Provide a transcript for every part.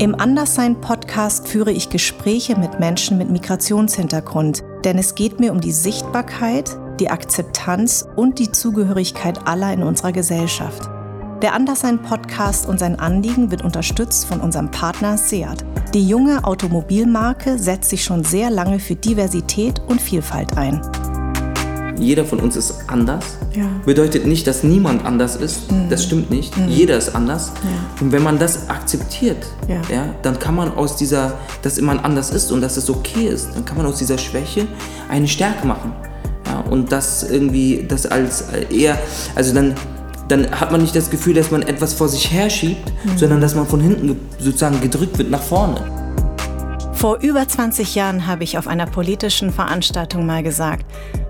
Im Anderssein-Podcast führe ich Gespräche mit Menschen mit Migrationshintergrund, denn es geht mir um die Sichtbarkeit, die Akzeptanz und die Zugehörigkeit aller in unserer Gesellschaft. Der Anderssein-Podcast und sein Anliegen wird unterstützt von unserem Partner Seat. Die junge Automobilmarke setzt sich schon sehr lange für Diversität und Vielfalt ein jeder von uns ist anders. Ja. Bedeutet nicht, dass niemand anders ist. Mhm. Das stimmt nicht. Mhm. Jeder ist anders. Ja. Und wenn man das akzeptiert, ja. ja. dann kann man aus dieser, dass man anders ist und dass es okay ist, dann kann man aus dieser Schwäche eine Stärke machen. Und das irgendwie, das als eher, also dann, dann hat man nicht das Gefühl, dass man etwas vor sich herschiebt, mhm. sondern dass man von hinten sozusagen gedrückt wird nach vorne. Vor über 20 Jahren habe ich auf einer politischen Veranstaltung mal gesagt,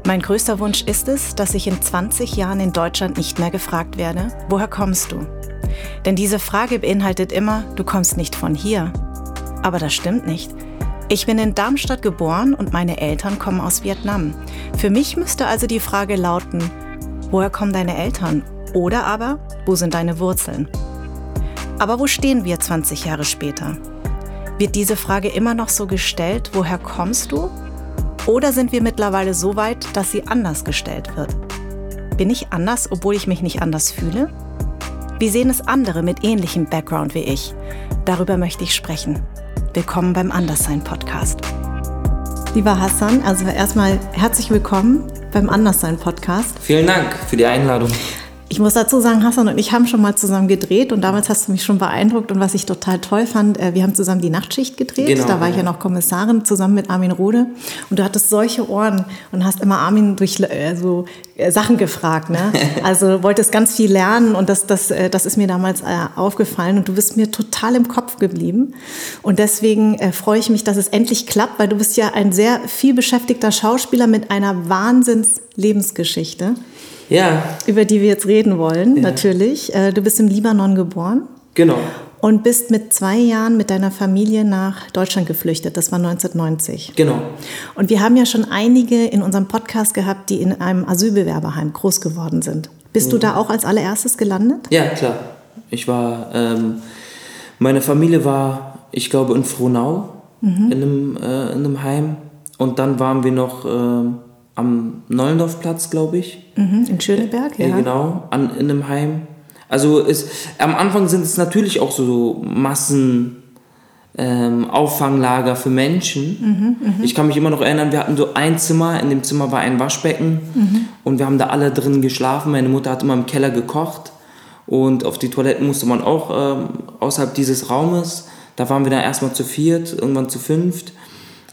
mein größter Wunsch ist es, dass ich in 20 Jahren in Deutschland nicht mehr gefragt werde, woher kommst du? Denn diese Frage beinhaltet immer, du kommst nicht von hier. Aber das stimmt nicht. Ich bin in Darmstadt geboren und meine Eltern kommen aus Vietnam. Für mich müsste also die Frage lauten, woher kommen deine Eltern? Oder aber, wo sind deine Wurzeln? Aber wo stehen wir 20 Jahre später? Wird diese Frage immer noch so gestellt, woher kommst du? Oder sind wir mittlerweile so weit, dass sie anders gestellt wird? Bin ich anders, obwohl ich mich nicht anders fühle? Wie sehen es andere mit ähnlichem Background wie ich? Darüber möchte ich sprechen. Willkommen beim Anderssein Podcast. Lieber Hassan, also erstmal herzlich willkommen beim Anderssein Podcast. Vielen Dank für die Einladung. Ich muss dazu sagen, Hassan und ich haben schon mal zusammen gedreht und damals hast du mich schon beeindruckt. Und was ich total toll fand, äh, wir haben zusammen die Nachtschicht gedreht. Genau, da war ich ja noch Kommissarin zusammen mit Armin Rode. Und du hattest solche Ohren und hast immer Armin durch äh, so äh, Sachen gefragt. Ne? Also wolltest ganz viel lernen und das, das, das ist mir damals aufgefallen. Und du bist mir total im Kopf geblieben. Und deswegen freue ich mich, dass es endlich klappt, weil du bist ja ein sehr viel beschäftigter Schauspieler mit einer Wahnsinns-Lebensgeschichte. Ja. Über die wir jetzt reden wollen, ja. natürlich. Äh, du bist im Libanon geboren. Genau. Und bist mit zwei Jahren mit deiner Familie nach Deutschland geflüchtet. Das war 1990. Genau. Und wir haben ja schon einige in unserem Podcast gehabt, die in einem Asylbewerberheim groß geworden sind. Bist mhm. du da auch als allererstes gelandet? Ja, klar. Ich war, ähm, meine Familie war, ich glaube, in Frohnau mhm. in, einem, äh, in einem Heim. Und dann waren wir noch äh, am Neulendorfplatz, glaube ich. Mhm, in Schöneberg, ja. ja. Genau, an, in einem Heim. Also es, am Anfang sind es natürlich auch so Massen. Ähm, Auffanglager für Menschen. Mhm, mh. Ich kann mich immer noch erinnern, wir hatten so ein Zimmer, in dem Zimmer war ein Waschbecken mhm. und wir haben da alle drin geschlafen. Meine Mutter hat immer im Keller gekocht und auf die Toiletten musste man auch ähm, außerhalb dieses Raumes. Da waren wir dann erstmal zu viert, irgendwann zu fünft.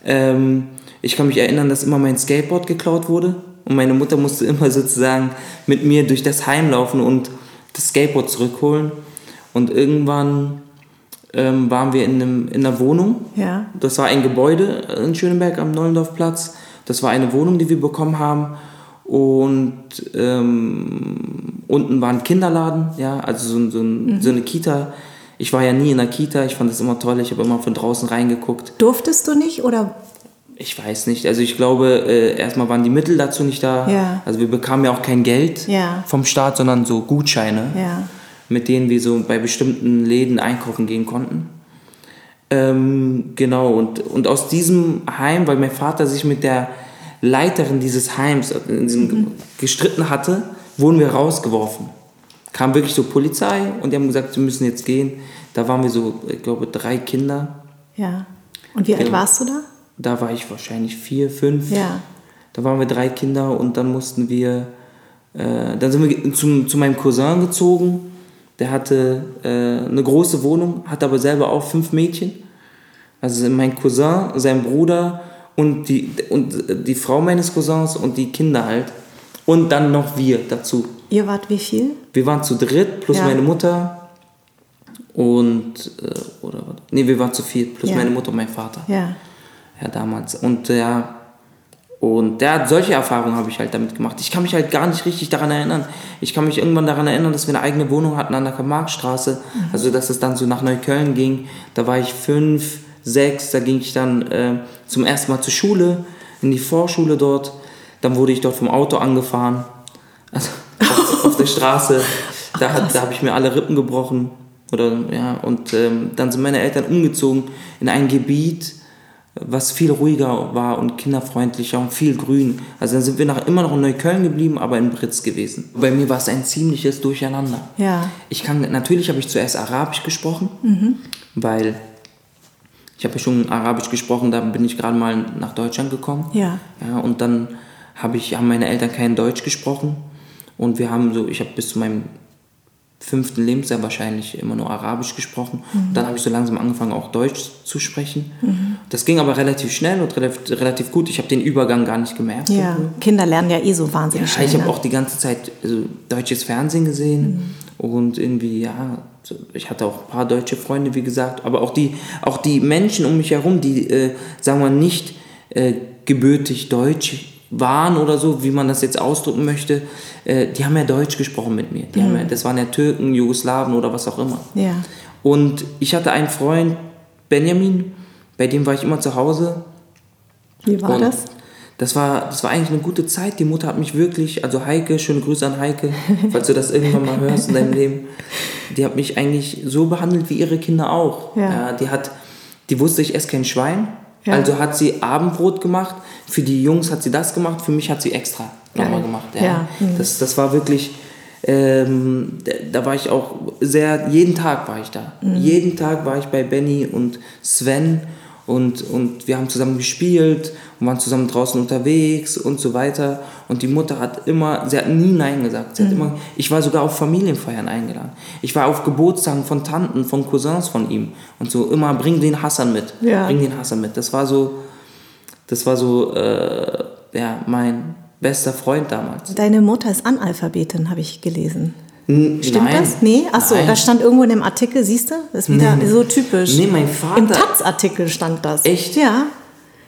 Ähm, ich kann mich erinnern, dass immer mein Skateboard geklaut wurde und meine Mutter musste immer sozusagen mit mir durch das Heim laufen und das Skateboard zurückholen. Und irgendwann ähm, waren wir in, einem, in einer Wohnung. Ja. Das war ein Gebäude in Schöneberg am Neulendorfplatz. Das war eine Wohnung, die wir bekommen haben. Und ähm, unten war ein Kinderladen, ja, also so, so, mhm. so eine Kita. Ich war ja nie in der Kita, ich fand das immer toll, ich habe immer von draußen reingeguckt. Durftest du nicht oder ich weiß nicht. Also ich glaube, äh, erstmal waren die Mittel dazu nicht da. Ja. Also wir bekamen ja auch kein Geld ja. vom Staat, sondern so Gutscheine, ja. mit denen wir so bei bestimmten Läden einkaufen gehen konnten. Ähm, genau, und, und aus diesem Heim, weil mein Vater sich mit der Leiterin dieses Heims äh, mhm. gestritten hatte, wurden wir rausgeworfen. Kam wirklich so Polizei und die haben gesagt, wir müssen jetzt gehen. Da waren wir so, ich glaube, drei Kinder. Ja. Und wie alt genau. warst du da? Da war ich wahrscheinlich vier, fünf. Ja. Da waren wir drei Kinder und dann mussten wir, äh, dann sind wir zum, zu meinem Cousin gezogen. Der hatte äh, eine große Wohnung, hatte aber selber auch fünf Mädchen. Also mein Cousin, sein Bruder und die, und die Frau meines Cousins und die Kinder halt. Und dann noch wir dazu. Ihr wart wie viel? Wir waren zu dritt, plus ja. meine Mutter und, äh, oder, nee, wir waren zu viert, plus ja. meine Mutter und mein Vater. Ja ja, damals. Und ja, und der hat solche Erfahrungen habe ich halt damit gemacht. Ich kann mich halt gar nicht richtig daran erinnern. Ich kann mich irgendwann daran erinnern, dass wir eine eigene Wohnung hatten an der Karl-Marx-Straße. Mhm. Also, dass es dann so nach Neukölln ging. Da war ich fünf, sechs, da ging ich dann äh, zum ersten Mal zur Schule, in die Vorschule dort. Dann wurde ich dort vom Auto angefahren. Also auf, auf der Straße. Da, da habe ich mir alle Rippen gebrochen. Oder, ja, und ähm, dann sind meine Eltern umgezogen in ein Gebiet, was viel ruhiger war und kinderfreundlicher und viel grün. Also dann sind wir nach, immer noch in Neukölln geblieben, aber in Britz gewesen. Bei mir war es ein ziemliches Durcheinander. Ja. Ich kann, natürlich habe ich zuerst Arabisch gesprochen, weil ich habe ja schon Arabisch gesprochen, da bin ich gerade mal nach Deutschland gekommen. Ja. Ja, und dann habe ich, haben meine Eltern kein Deutsch gesprochen und wir haben so, ich habe bis zu meinem fünften Lebensjahr wahrscheinlich immer nur Arabisch gesprochen. Und dann habe ich so langsam angefangen, auch Deutsch zu sprechen. Das ging aber relativ schnell und relativ, relativ gut. Ich habe den Übergang gar nicht gemerkt. Ja. Kinder lernen ja eh so wahnsinnig Ja, schnell. ich habe ne? auch die ganze Zeit also, deutsches Fernsehen gesehen und irgendwie, ja, ich hatte auch ein paar deutsche Freunde, wie gesagt, aber auch die, auch die Menschen um mich herum, die, äh, sagen wir, nicht äh, gebürtig deutsch waren oder so, wie man das jetzt ausdrücken möchte, äh, die haben ja Deutsch gesprochen mit mir. Die haben ja, das waren ja Türken, Jugoslawen oder was auch immer. Ja. Und ich hatte einen Freund, Benjamin, bei dem war ich immer zu Hause. Wie war Und das? Das war, das war eigentlich eine gute Zeit. Die Mutter hat mich wirklich, also Heike, schöne Grüße an Heike, falls du das irgendwann mal hörst in deinem Leben. Die hat mich eigentlich so behandelt wie ihre Kinder auch. Ja. die hat, die wusste, ich esse kein Schwein. Ja. Also hat sie Abendbrot gemacht. Für die Jungs hat sie das gemacht. Für mich hat sie extra nochmal gemacht. Ja. Mhm. Das, das war wirklich, ähm, da, da war ich auch sehr, jeden Tag war ich da. Mhm. Jeden Tag war ich bei Benny und Sven und, und wir haben zusammen gespielt und waren zusammen draußen unterwegs und so weiter. Und die Mutter hat immer, sie hat nie Nein gesagt. Sie Mhm. hat immer, ich war sogar auf Familienfeiern eingeladen. Ich war auf Geburtstagen von Tanten, von Cousins von ihm und so immer, bring den Hassan mit, Ja. bring den Hassan mit. Das war so, das war so, äh, ja, mein bester Freund damals. Deine Mutter ist Analphabetin, habe ich gelesen. Stimmt Nein. das? Nee? Achso, Nein. das stand irgendwo in dem Artikel, siehst du? Das ist wieder so typisch. Nee, mein Vater- Im Taz-Artikel stand das. Echt? Ja.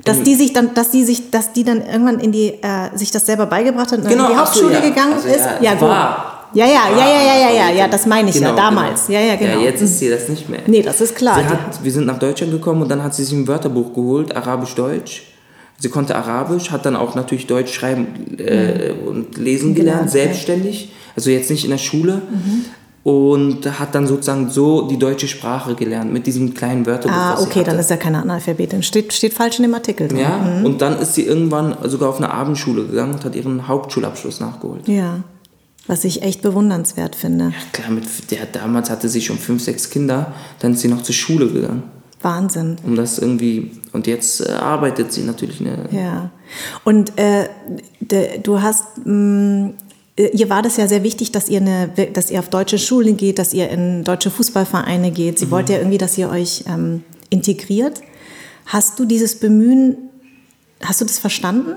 Dass die sich dann, dass die sich, dass die dann irgendwann in die, äh, sich das selber beigebracht hat und Genau, in die ach so, Hauptschule ja. gegangen Also, ist. ja, Ja, gut. war. Ja, ja, ja, ja, ja, ja, ja, ja, das meine ich ja, Genau, damals. genau. Ja, ja, genau. Ja, jetzt ist sie das nicht mehr. Nee, das ist klar. Sie hat, wir sind nach Deutschland gekommen und dann hat sie sich ein Wörterbuch geholt, Arabisch-Deutsch. Sie konnte Arabisch, hat dann auch natürlich Deutsch schreiben äh, und lesen Gelernt, gelernt, ja. selbstständig. Also jetzt nicht in der Schule. Und hat dann sozusagen so die deutsche Sprache gelernt mit diesem kleinen Wörterbuch. ah, okay, dann ist ja keine Analphabetin. Steht, steht falsch in dem Artikel drin. Ja, und dann ist sie irgendwann sogar auf eine Abendschule gegangen und hat ihren Hauptschulabschluss nachgeholt. Ja. Was ich echt bewundernswert finde. Klar, mit der, damals hatte sie schon fünf, sechs Kinder, dann ist sie noch zur Schule gegangen. Wahnsinn. Um das irgendwie. Und jetzt äh, arbeitet sie natürlich. Ne? Ja. Und äh, de, du hast, mh, ihr war das ja sehr wichtig, dass ihr, eine, dass ihr auf deutsche Schulen geht, dass ihr in deutsche Fußballvereine geht. Sie Mhm. wollte ja irgendwie, dass ihr euch ähm, integriert. Hast du dieses Bemühen, hast du das verstanden?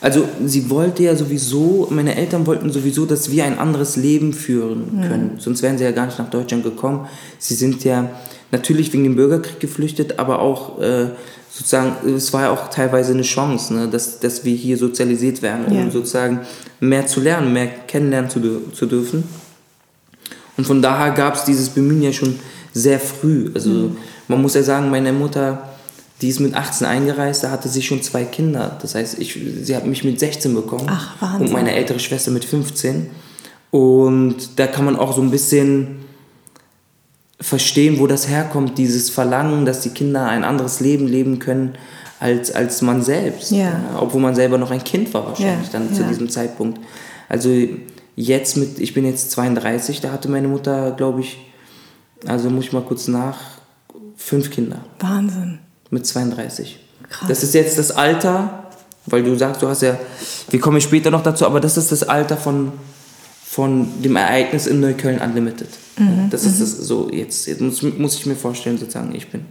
Also sie wollte ja sowieso, meine Eltern wollten sowieso, dass wir ein anderes Leben führen können. Sonst wären sie ja gar nicht nach Deutschland gekommen. Sie sind ja natürlich wegen dem Bürgerkrieg geflüchtet, aber auch äh, sozusagen, es war ja auch teilweise eine Chance, ne, dass, dass wir hier sozialisiert werden, um Ja. sozusagen mehr zu lernen, mehr kennenlernen zu, zu dürfen. Und von daher gab es dieses Bemühen ja schon sehr früh. Also Mhm. man muss ja sagen, meine Mutter, die ist mit 18 eingereist, da hatte sie schon zwei Kinder. Das heißt, ich, sie hat mich mit 16 bekommen Ach, und meine ältere Schwester mit 15. Und da kann man auch so ein bisschen verstehen, wo das herkommt, dieses Verlangen, dass die Kinder ein anderes Leben leben können als, als man selbst. Ja. obwohl man selber noch ein Kind war wahrscheinlich Ja, dann zu ja. diesem Zeitpunkt. Also jetzt mit, ich bin jetzt 32, da hatte meine Mutter, glaube ich, also muss ich mal kurz nach, fünf Kinder Wahnsinn. mit 32. Krass. Das ist jetzt das Alter, weil du sagst, du hast ja, wir kommen später noch dazu, aber das ist das Alter von, von dem Ereignis in Neukölln Unlimited. Mhm, das ist das so, jetzt, jetzt muss, muss ich mir vorstellen, sozusagen, ich bin.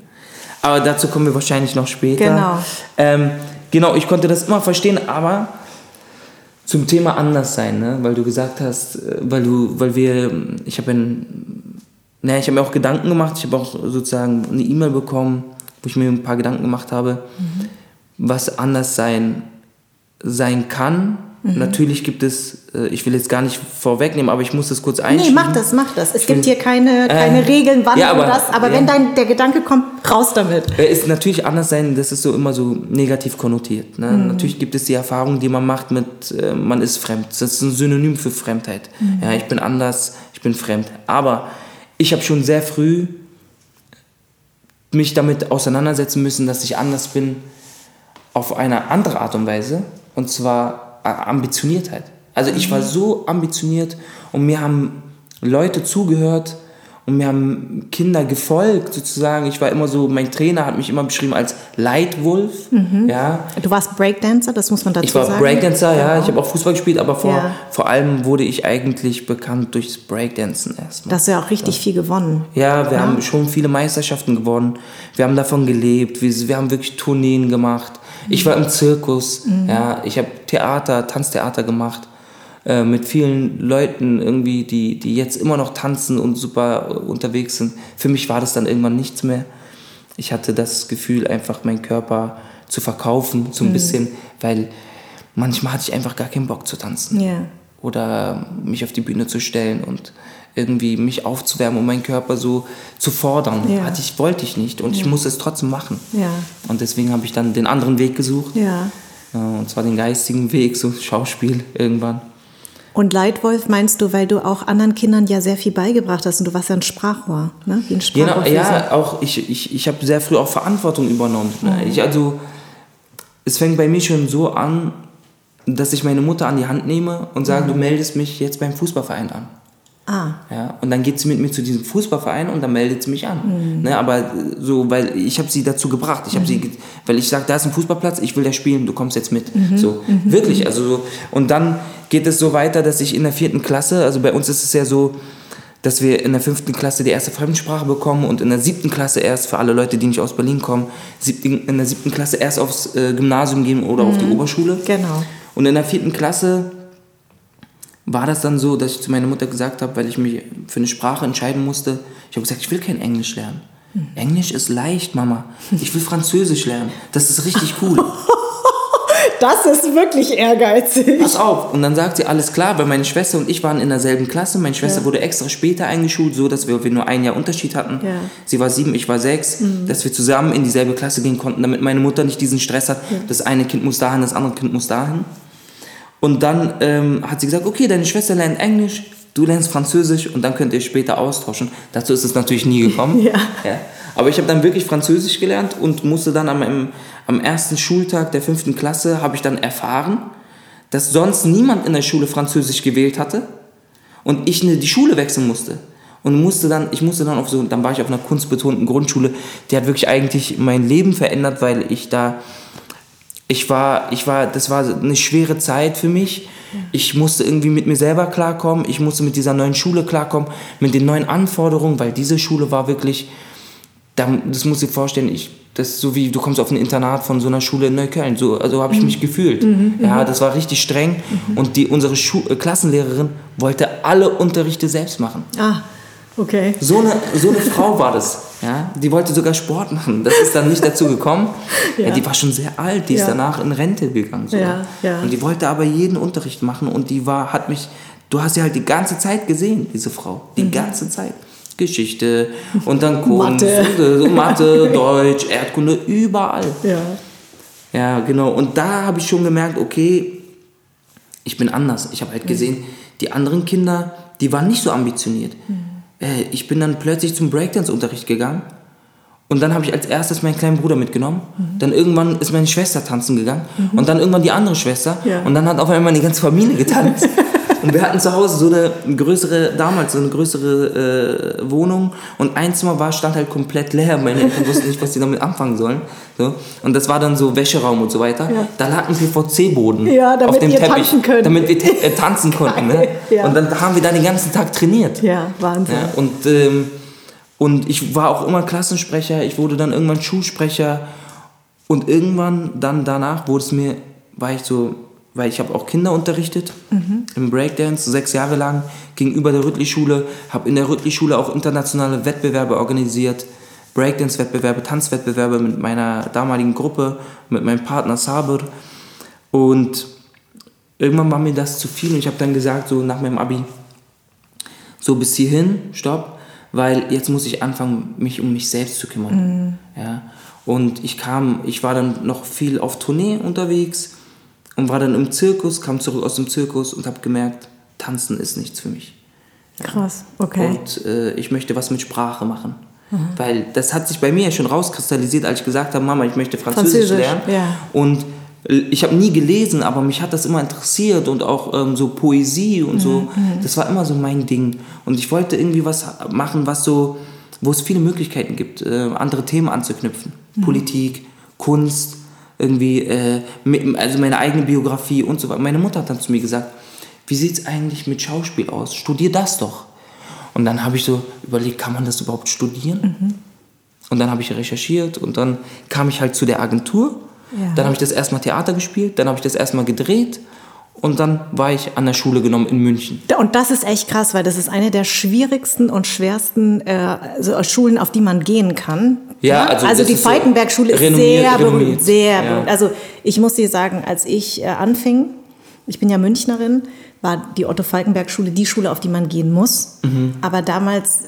Aber dazu kommen wir wahrscheinlich noch später. Genau. Ähm, genau, ich konnte das immer verstehen, aber zum Thema anders sein, ne? weil du gesagt hast, äh, weil du, weil wir, ich habe ein, naja, ich habe mir auch Gedanken gemacht, ich habe auch sozusagen eine E-Mail bekommen, wo ich mir ein paar Gedanken gemacht habe, was anders sein, sein kann. Natürlich gibt es, äh, ich will jetzt gar nicht vorwegnehmen, aber ich muss das kurz einschieben. Nee, mach das, mach das. Es gibt find- hier keine, keine Äh, Regeln, wann ja, du aber- das. Aber ja. wenn dein, der Gedanke kommt, raus damit. Äh, ist natürlich anders sein, das ist so immer so negativ konnotiert. Ne? Mhm. Natürlich gibt es die Erfahrung, die man macht mit, äh, man ist fremd. Das ist ein Synonym für Fremdheit. Mhm. Ja, ich bin anders, ich bin fremd. Aber ich habe schon sehr früh mich damit auseinandersetzen müssen, dass ich anders bin auf eine andere Art und Weise. Und zwar Ambitioniertheit. Also ich war so ambitioniert und mir haben Leute zugehört und mir haben Kinder gefolgt sozusagen. Ich war immer so, mein Trainer hat mich immer beschrieben als Leitwolf. Mhm. Ja. Du warst Breakdancer, das muss man dazu sagen. Ich war sagen. Breakdancer, ja. Ich habe auch Fußball gespielt, aber vor, ja. vor allem wurde ich eigentlich bekannt durchs Breakdancen erstmal. Da hast du ja auch richtig ja. viel gewonnen. Ja, wir ja. haben schon viele Meisterschaften gewonnen. Wir haben davon gelebt. Wir, wir haben wirklich Tourneen gemacht. Ich war im Zirkus. Mhm. Ja, ich habe Theater, Tanztheater gemacht. Äh, mit vielen Leuten irgendwie, die, die jetzt immer noch tanzen und super unterwegs sind. Für mich war das dann irgendwann nichts mehr. Ich hatte das Gefühl, einfach meinen Körper zu verkaufen, so ein mhm. bisschen, weil manchmal hatte ich einfach gar keinen Bock zu tanzen. Yeah. Oder mich auf die Bühne zu stellen und irgendwie mich aufzuwärmen, um meinen Körper so zu fordern. Ja. Hatte ich, wollte ich nicht und ja. ich musste es trotzdem machen. Ja. Und deswegen habe ich dann den anderen Weg gesucht. Ja. Und zwar den geistigen Weg, so Schauspiel irgendwann. Und Leitwolf meinst du, weil du auch anderen Kindern ja sehr viel beigebracht hast und du warst ja ein Sprachrohr, ne? Wie ein Sprachrohr. Genau, ja, auch ich, ich, ich habe sehr früh auch Verantwortung übernommen. Ne? Mhm. Ich, also, es fängt bei mir schon so an, dass ich meine Mutter an die Hand nehme und sage, mhm. du meldest mich jetzt beim Fußballverein an. Ah. Ja, und dann geht sie mit mir zu diesem Fußballverein und dann meldet sie mich an. Mhm. Ne, aber so, weil ich habe sie dazu gebracht. Ich habe mhm. sie, weil ich sage, da ist ein Fußballplatz, ich will da spielen, du kommst jetzt mit. Mhm. So, mhm. wirklich. Also so, und dann geht es so weiter, dass ich in der vierten Klasse, also bei uns ist es ja so, dass wir in der fünften Klasse die erste Fremdsprache bekommen und in der siebten Klasse erst, für alle Leute, die nicht aus Berlin kommen, in der siebten Klasse erst aufs äh, Gymnasium gehen oder auf die mhm. Oberschule. Genau. Und in der vierten Klasse war das dann so, dass ich zu meiner Mutter gesagt habe, weil ich mich für eine Sprache entscheiden musste, ich habe gesagt, ich will kein Englisch lernen. Hm. Englisch ist leicht, Mama. Ich will Französisch lernen. Das ist richtig cool. Das ist wirklich ehrgeizig. Pass auf. Und dann sagt sie, alles klar, weil meine Schwester und ich waren in derselben Klasse. Meine Schwester ja. wurde extra später eingeschult, so dass wir, wir nur ein Jahr Unterschied hatten. Ja. Sie war sieben, ich war sechs. Mhm. Dass wir zusammen in dieselbe Klasse gehen konnten, damit meine Mutter nicht diesen Stress hat, ja. das eine Kind muss dahin, das andere Kind muss dahin. Und dann ähm, hat sie gesagt, okay, deine Schwester lernt Englisch, du lernst Französisch und dann könnt ihr später austauschen. Dazu ist es natürlich nie gekommen. ja. ja. Aber ich habe dann wirklich Französisch gelernt und musste dann am, am ersten Schultag der fünften Klasse, habe ich dann erfahren, dass sonst niemand in der Schule Französisch gewählt hatte und ich die Schule wechseln musste. Und musste dann, ich musste dann auf so, dann war ich auf einer kunstbetonten Grundschule, die hat wirklich eigentlich mein Leben verändert, weil ich da ich war, ich war, das war eine schwere Zeit für mich. Ich musste irgendwie mit mir selber klarkommen. Ich musste mit dieser neuen Schule klarkommen, mit den neuen Anforderungen, weil diese Schule war wirklich, das muss ich vorstellen, ich, das ist so wie du kommst auf ein Internat von so einer Schule in Neukölln. So, also habe ich mhm. mich gefühlt. Mhm, ja, mhm. das war richtig streng. Mhm. Und die, unsere Schu Klassenlehrerin wollte alle Unterrichte selbst machen. Ah. Okay. So eine, so eine Frau war das. Ja? Die wollte sogar Sport machen. Das ist dann nicht dazu gekommen. ja. ja die war schon sehr alt. Die ist danach in Rente gegangen. Ja, ja. Und die wollte aber jeden Unterricht machen. Und die war, hat mich, du hast sie halt die ganze Zeit gesehen, diese Frau. Die mhm. ganze Zeit. Geschichte und dann Kunst, Mathe, Mathe Deutsch, Erdkunde, überall. Ja. Ja, genau. Und da habe ich schon gemerkt, okay, ich bin anders. Ich habe halt gesehen, die anderen Kinder, die waren nicht so ambitioniert. Mhm äh, ich bin dann plötzlich zum Breakdance-Unterricht gegangen. Und dann habe ich als erstes meinen kleinen Bruder mitgenommen. Mhm. Dann irgendwann ist meine Schwester tanzen gegangen. Mhm. Und dann irgendwann die andere Schwester. Ja. Und dann hat auf einmal die ganze Familie getanzt. Und wir hatten zu Hause so eine größere, damals so eine größere äh, Wohnung und ein Zimmer war, stand halt komplett leer. Meine Eltern wussten nicht, was sie damit anfangen sollen. So. Und das war dann so Wäscheraum und so weiter. Ja. Da lag ein PVC-Boden ja, auf dem Teppich, tanzen können. damit wir äh, tanzen konnten. Ne? Ja. Und dann haben wir da den ganzen Tag trainiert. Ja, Wahnsinn. Ja, und, ähm, und ich war auch immer Klassensprecher, ich wurde dann irgendwann Schulsprecher und irgendwann dann danach wurde es mir, war ich so weil ich habe auch Kinder unterrichtet mhm. im Breakdance, sechs Jahre lang gegenüber der Rüttli-Schule, habe in der Rüttli-Schule auch internationale Wettbewerbe organisiert, Breakdance-Wettbewerbe, Tanzwettbewerbe mit meiner damaligen Gruppe, mit meinem Partner Saber und irgendwann war mir das zu viel und ich habe dann gesagt, so nach meinem Abi, so bis hierhin, stopp, weil jetzt muss ich anfangen, mich um mich selbst zu kümmern. Mhm. Ja? Und ich kam, ich war dann noch viel auf Tournee unterwegs, und war dann im Zirkus, kam zurück aus dem Zirkus und habe gemerkt, tanzen ist nichts für mich. Krass, okay. Und äh, ich möchte was mit Sprache machen. Weil das hat sich bei mir ja schon rauskristallisiert, als ich gesagt habe, Mama, ich möchte Französisch, Französisch, lernen. ja. Und äh, ich habe nie gelesen, aber mich hat das immer interessiert und auch ähm, so Poesie und so. Mhm, Das war immer so mein Ding. Und ich wollte irgendwie was machen, was so, wo es viele Möglichkeiten gibt, äh, andere Themen anzuknüpfen. Mhm. Politik, Kunst, irgendwie, äh, mit, also meine eigene Biografie und so weiter. Meine Mutter hat dann zu mir gesagt, wie sieht es eigentlich mit Schauspiel aus? Studier das doch. Und dann habe ich so überlegt, kann man das überhaupt studieren? Mhm. Und dann habe ich recherchiert und dann kam ich halt zu der Agentur. Ja. Dann habe ich das erstmal Theater gespielt, dann habe ich das erstmal gedreht und dann war ich an der Schule genommen in München. Und das ist echt krass, weil das ist eine der schwierigsten und schwersten äh, also Schulen, auf die man gehen kann. Ja, also das die ist so Falkenberg-Schule ist sehr berühmt, sehr Ja. berühmt. Also ich muss dir sagen, als ich äh, anfing, ich bin ja Münchnerin, war die Otto-Falkenberg-Schule die Schule, auf die man gehen muss. Mhm. Aber damals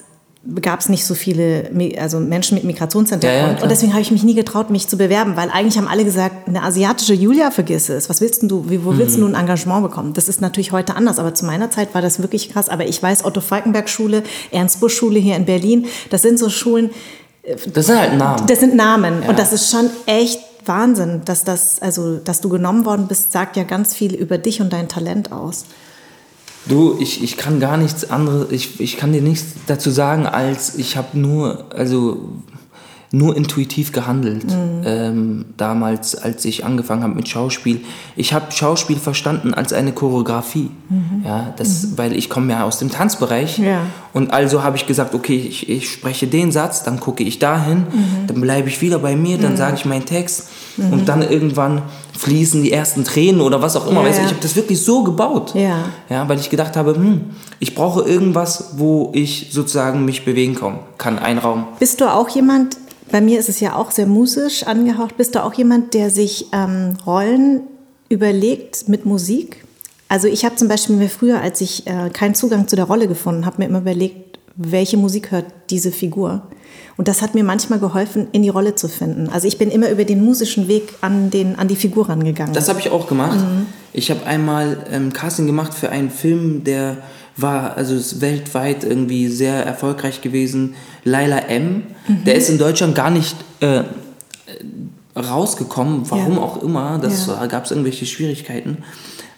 gab es nicht so viele also Menschen mit Migrationshintergrund. Ja, ja, und deswegen habe ich mich nie getraut, mich zu bewerben, weil eigentlich haben alle gesagt, eine asiatische Julia, vergiss es. Was willst du, wo willst Mhm. du ein Engagement bekommen? Das ist natürlich heute anders, aber zu meiner Zeit war das wirklich krass. Aber ich weiß, Otto-Falkenberg-Schule, Ernst-Busch-Schule hier in Berlin, das sind so Schulen, Das sind halt Namen. das sind Namen. Ja. Und das ist schon echt Wahnsinn, dass das, also, dass du genommen worden bist, sagt ja ganz viel über dich und dein Talent aus. Du, ich, ich kann gar nichts anderes, ich, ich kann dir nichts dazu sagen, als ich habe nur, also nur intuitiv gehandelt. Ähm, damals, als ich angefangen habe mit Schauspiel. Ich habe Schauspiel verstanden als eine Choreografie. Ja, das, Weil ich komme ja aus dem Tanzbereich. Ja. Und also habe ich gesagt, okay, ich, ich spreche den Satz, dann gucke ich dahin, Mhm. dann bleibe ich wieder bei mir, dann sage ich meinen Text und dann irgendwann fließen die ersten Tränen oder was auch immer. Ja, weißt du, ja. ich habe das wirklich so gebaut. Ja. Ja, weil ich gedacht habe, hm, ich brauche irgendwas, wo ich sozusagen mich bewegen kann, kann ein Raum. Bist du auch jemand, bei mir ist es ja auch sehr musisch angehaucht, bist du auch jemand, der sich ähm, Rollen überlegt mit Musik? Also ich habe zum Beispiel mir früher, als ich äh, keinen Zugang zu der Rolle gefunden habe, mir immer überlegt, welche Musik hört diese Figur? Und das hat mir manchmal geholfen, in die Rolle zu finden. Also ich bin immer über den musischen Weg an, den, an die Figur rangegangen. Das habe ich auch gemacht. Ich habe einmal ähm, Casting gemacht für einen Film, der war also ist weltweit irgendwie sehr erfolgreich gewesen. Laila M. Der ist in Deutschland gar nicht äh, rausgekommen, warum Ja. auch immer. Das Ja. gab es irgendwelche Schwierigkeiten.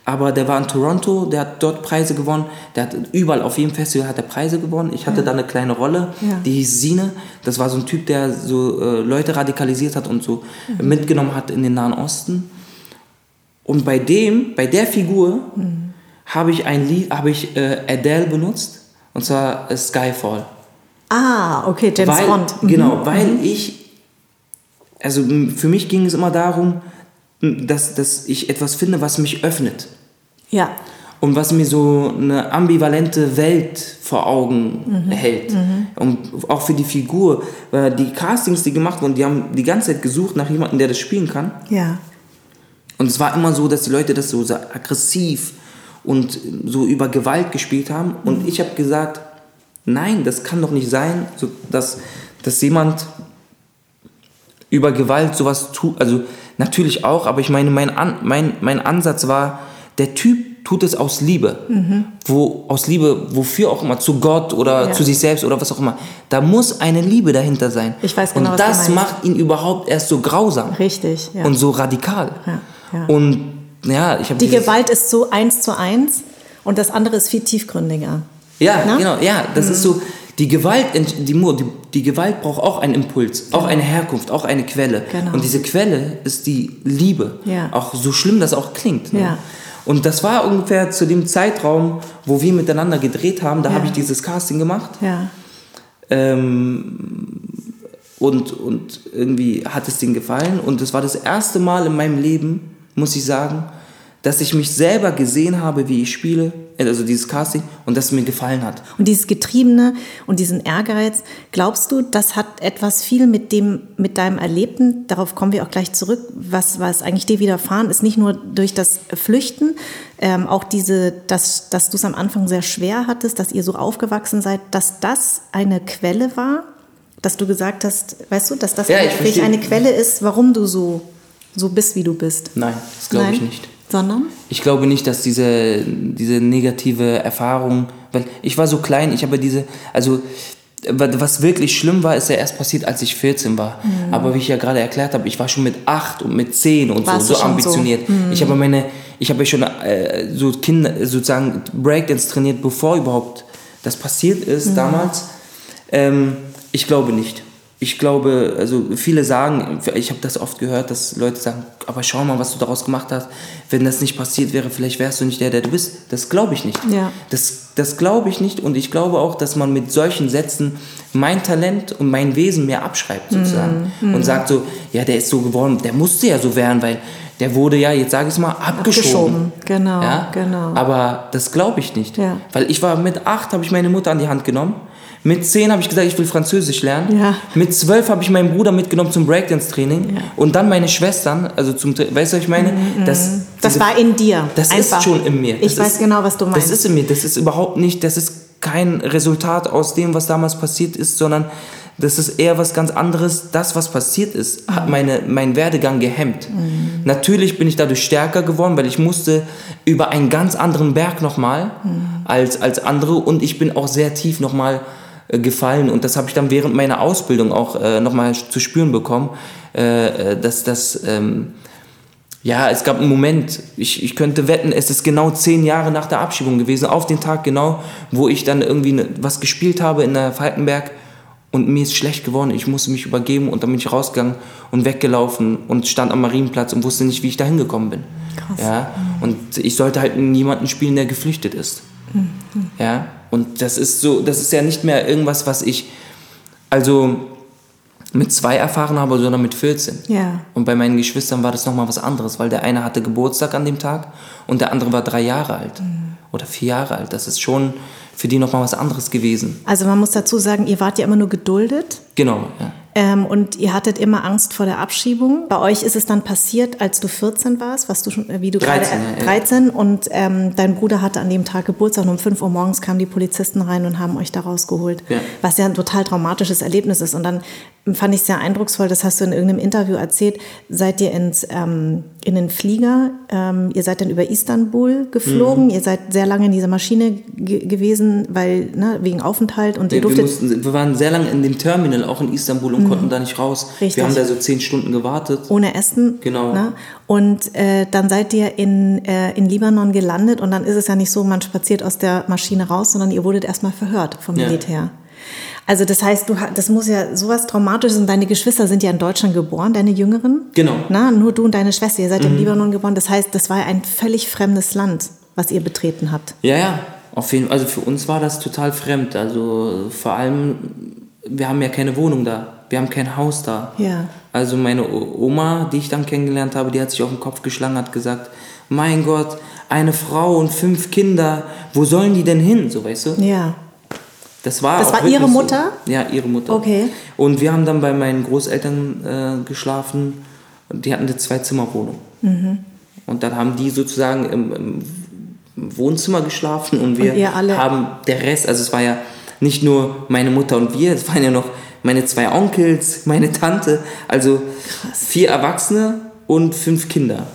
Aber der war in Toronto, der hat dort Preise gewonnen. Der hat überall auf jedem Festival hat er Preise gewonnen. Ich hatte da eine kleine Rolle, Ja. die hieß Sine. Das war so ein Typ, der so äh, Leute radikalisiert hat und so Mhm. mitgenommen hat in den Nahen Osten. Und bei dem, bei der Figur, habe ich ein Lied, habe ich äh, Adele benutzt. Und zwar äh, Skyfall. ah, okay, James weil, Bond. Mhm. Genau, weil ich, also für mich ging es immer darum, dass, dass ich etwas finde, was mich öffnet. Ja, Und was mir so eine ambivalente Welt vor Augen Mhm. hält. Und auch für die Figur. Weil die Castings, die gemacht wurden, die haben die ganze Zeit gesucht nach jemandem, der das spielen kann. ja. Und es war immer so, dass die Leute das so sehr aggressiv und so über Gewalt gespielt haben. Und ich habe gesagt, nein, das kann doch nicht sein, so, dass, dass jemand über Gewalt sowas tut. Also natürlich auch, aber ich meine, mein, An, mein, mein Ansatz war, der Typ tut es aus Liebe. Wo, aus Liebe, wofür auch immer, zu Gott oder Ja. zu sich selbst oder was auch immer. Da muss eine Liebe dahinter sein. Ich weiß genau, Und das macht ihn überhaupt erst so grausam Richtig. Ja. und so radikal. Ja. Und ja, ich habe Die Gewalt ist so eins zu eins und das andere ist viel tiefgründiger. Ja, Na? genau, ja, das ist so die Gewalt die, die, die Gewalt braucht auch einen Impuls, auch eine Herkunft, auch eine Quelle. Genau. Und diese Quelle ist die Liebe. Ja. Auch so schlimm das auch klingt. ne? Ja. Und das war ungefähr zu dem Zeitraum, wo wir miteinander gedreht haben, da Ja. habe ich dieses Casting gemacht. Ja. Ähm, und, und irgendwie hat es denen gefallen. Und es war das erste Mal in meinem Leben, muss ich sagen, dass ich mich selber gesehen habe, wie ich spiele, also dieses Casting, und dass es mir gefallen hat. Und dieses Getriebene und diesen Ehrgeiz, glaubst du, das hat etwas viel mit dem, mit deinem Erlebten, darauf kommen wir auch gleich zurück, was, was eigentlich dir widerfahren ist, nicht nur durch das Flüchten, ähm, auch diese, dass, dass du es am Anfang sehr schwer hattest, dass ihr so aufgewachsen seid, dass das eine Quelle war, dass du gesagt hast, weißt du, dass das Ja, ich wirklich eine Quelle ist, warum du so, so bist, wie du bist. Nein, das glaube ich nicht. Sondern? Ich glaube nicht, dass diese, diese negative Erfahrung, Weil ich war so klein, ich habe diese, also was wirklich schlimm war, ist ja erst passiert, als ich 14 war. Mhm. Aber wie ich ja gerade erklärt habe, ich war schon mit 8 und mit 10 und Warst so, so ambitioniert. So? Mhm. Ich habe meine, ich habe schon äh, so Kinder, sozusagen Breakdance trainiert, bevor überhaupt das passiert ist mhm. damals. Ähm, ich glaube nicht ich glaube, also viele sagen, ich habe das oft gehört, dass Leute sagen, aber schau mal, was du daraus gemacht hast. Wenn das nicht passiert wäre, vielleicht wärst du nicht der, der du bist. Das glaube ich nicht. Ja. Das, das glaube ich nicht. Und ich glaube auch, dass man mit solchen Sätzen mein Talent und mein Wesen mehr abschreibt, sozusagen. Mhm. Und sagt so, ja, der ist so geworden, der musste ja so werden, weil der wurde ja, jetzt sage ich es mal, abgeschoben. abgeschoben. Genau, ja? genau. Aber das glaube ich nicht. Ja. Weil ich war mit acht, habe ich meine Mutter an die Hand genommen mit zehn habe ich gesagt, ich will Französisch lernen. Ja. Mit zwölf habe ich meinen Bruder mitgenommen zum Breakdance-Training. Ja. Und dann meine Schwestern, also zum, weißt du, was ich meine? Mhm. Das, das diese, war in dir. Das Einfach. ist schon in mir. Das ich weiß genau, was du meinst. Das ist in mir. Das ist überhaupt nicht, das ist kein Resultat aus dem, was damals passiert ist, sondern das ist eher was ganz anderes. Das, was passiert ist, hat mhm. meine, meinen Werdegang gehemmt. Mhm. Natürlich bin ich dadurch stärker geworden, weil ich musste über einen ganz anderen Berg nochmal mhm. als, als andere und ich bin auch sehr tief nochmal gefallen und das habe ich dann während meiner Ausbildung auch äh, nochmal zu spüren bekommen, äh, äh, dass das, ähm, ja, es gab einen Moment, ich, ich könnte wetten, es ist genau zehn Jahre nach der Abschiebung gewesen, auf den Tag genau, wo ich dann irgendwie ne, was gespielt habe in der Falkenberg und mir ist schlecht geworden, ich musste mich übergeben und dann bin ich rausgegangen und weggelaufen und stand am Marienplatz und wusste nicht, wie ich da hingekommen bin. Krass. Ja, und ich sollte halt niemanden spielen, der geflüchtet ist. Mhm. Ja, und das ist so, das ist ja nicht mehr irgendwas, was ich also mit zwei erfahren habe, sondern mit 14. Ja. Und bei meinen Geschwistern war das nochmal was anderes, weil der eine hatte Geburtstag an dem Tag und der andere war drei Jahre alt mhm. oder vier Jahre alt. Das ist schon für die nochmal was anderes gewesen. Also man muss dazu sagen, ihr wart ja immer nur geduldet. Genau, ja. Ähm, und ihr hattet immer Angst vor der Abschiebung. Bei euch ist es dann passiert, als du 14 warst, was du schon, äh, wie du 13, gerade, äh, 13 und ähm, dein Bruder hatte an dem Tag Geburtstag und um 5 Uhr morgens kamen die Polizisten rein und haben euch da rausgeholt. Ja. Was ja ein total traumatisches Erlebnis ist. Und dann fand ich sehr eindrucksvoll, das hast du in irgendeinem Interview erzählt, seid ihr ins, ähm, in den Flieger, ähm, ihr seid dann über Istanbul geflogen, mhm. ihr seid sehr lange in dieser Maschine gewesen, weil, ne, wegen Aufenthalt und ihr durftet... Wir, mussten, wir waren sehr lange in dem Terminal, auch in Istanbul mhm. Konnten da nicht raus. Richtig. Wir haben da so zehn Stunden gewartet. Ohne Essen. Genau. Ne? Und äh, dann seid ihr in, äh, in Libanon gelandet und dann ist es ja nicht so, man spaziert aus der Maschine raus, sondern ihr wurdet erstmal verhört vom Militär. Ja. Also das heißt, du, das muss ja sowas Traumatisches und deine Geschwister sind ja in Deutschland geboren, deine Jüngeren. Genau. Na, nur du und deine Schwester, ihr seid mhm. im Libanon geboren. Das heißt, das war ein völlig fremdes Land, was ihr betreten habt. Ja, ja. Auf jeden, also für uns war das total fremd. Also vor allem, wir haben ja keine Wohnung da. Wir haben kein Haus da. Ja. Also meine Oma, die ich dann kennengelernt habe, die hat sich auf den Kopf geschlagen, hat gesagt, mein Gott, eine Frau und fünf Kinder, wo sollen die denn hin? So, weißt du? Ja. Das war, das war ihre Mutter? So. Ja, ihre Mutter. Okay. Und wir haben dann bei meinen Großeltern äh, geschlafen und die hatten eine Zwei-Zimmer-Wohnung. Mhm. Und dann haben die sozusagen im, im Wohnzimmer geschlafen und wir und haben der Rest, also es war ja nicht nur meine Mutter und wir, es waren ja noch meine zwei Onkels, meine Tante, also Krass. vier Erwachsene und fünf Kinder.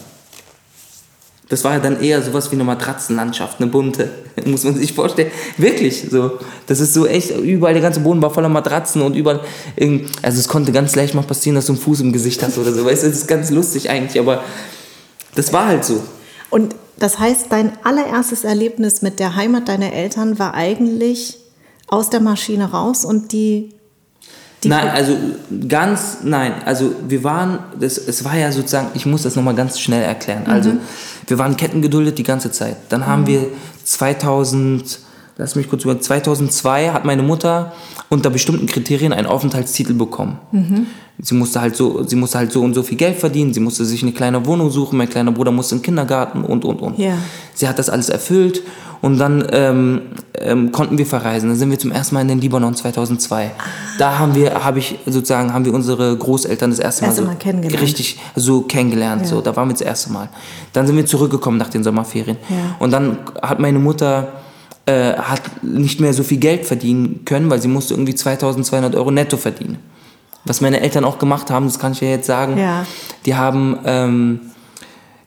Das war ja dann eher sowas wie eine Matratzenlandschaft, eine bunte, muss man sich vorstellen. Wirklich so. Das ist so echt, überall der ganze Boden war voller Matratzen und überall, also es konnte ganz leicht mal passieren, dass du einen Fuß im Gesicht hast oder so. Weißt du, das ist ganz lustig eigentlich, aber das war halt so. Und das heißt, dein allererstes Erlebnis mit der Heimat deiner Eltern war eigentlich aus der Maschine raus und die die nein, also ganz, nein. Also wir waren, das, es war ja sozusagen, ich muss das nochmal ganz schnell erklären. Also mhm. wir waren kettengeduldet die ganze Zeit. Dann haben mhm. wir 2000, lass mich kurz über, 2002 hat meine Mutter unter bestimmten Kriterien einen Aufenthaltstitel bekommen. Mhm. Sie musste halt so, sie musste halt so und so viel Geld verdienen, sie musste sich eine kleine Wohnung suchen, mein kleiner Bruder musste in den Kindergarten und und und. Ja. Sie hat das alles erfüllt und dann ähm, ähm, konnten wir verreisen. Dann sind wir zum ersten Mal in den Libanon 2002. Ah. Da haben wir, habe ich sozusagen, haben wir unsere Großeltern das erste Mal, erste Mal so richtig so kennengelernt. Ja. So, da waren wir das erste Mal. Dann sind wir zurückgekommen nach den Sommerferien. Ja. Und dann hat meine Mutter äh, hat nicht mehr so viel Geld verdienen können, weil sie musste irgendwie 2200 Euro netto verdienen. Was meine Eltern auch gemacht haben, das kann ich ja jetzt sagen. Ja. Die haben ähm,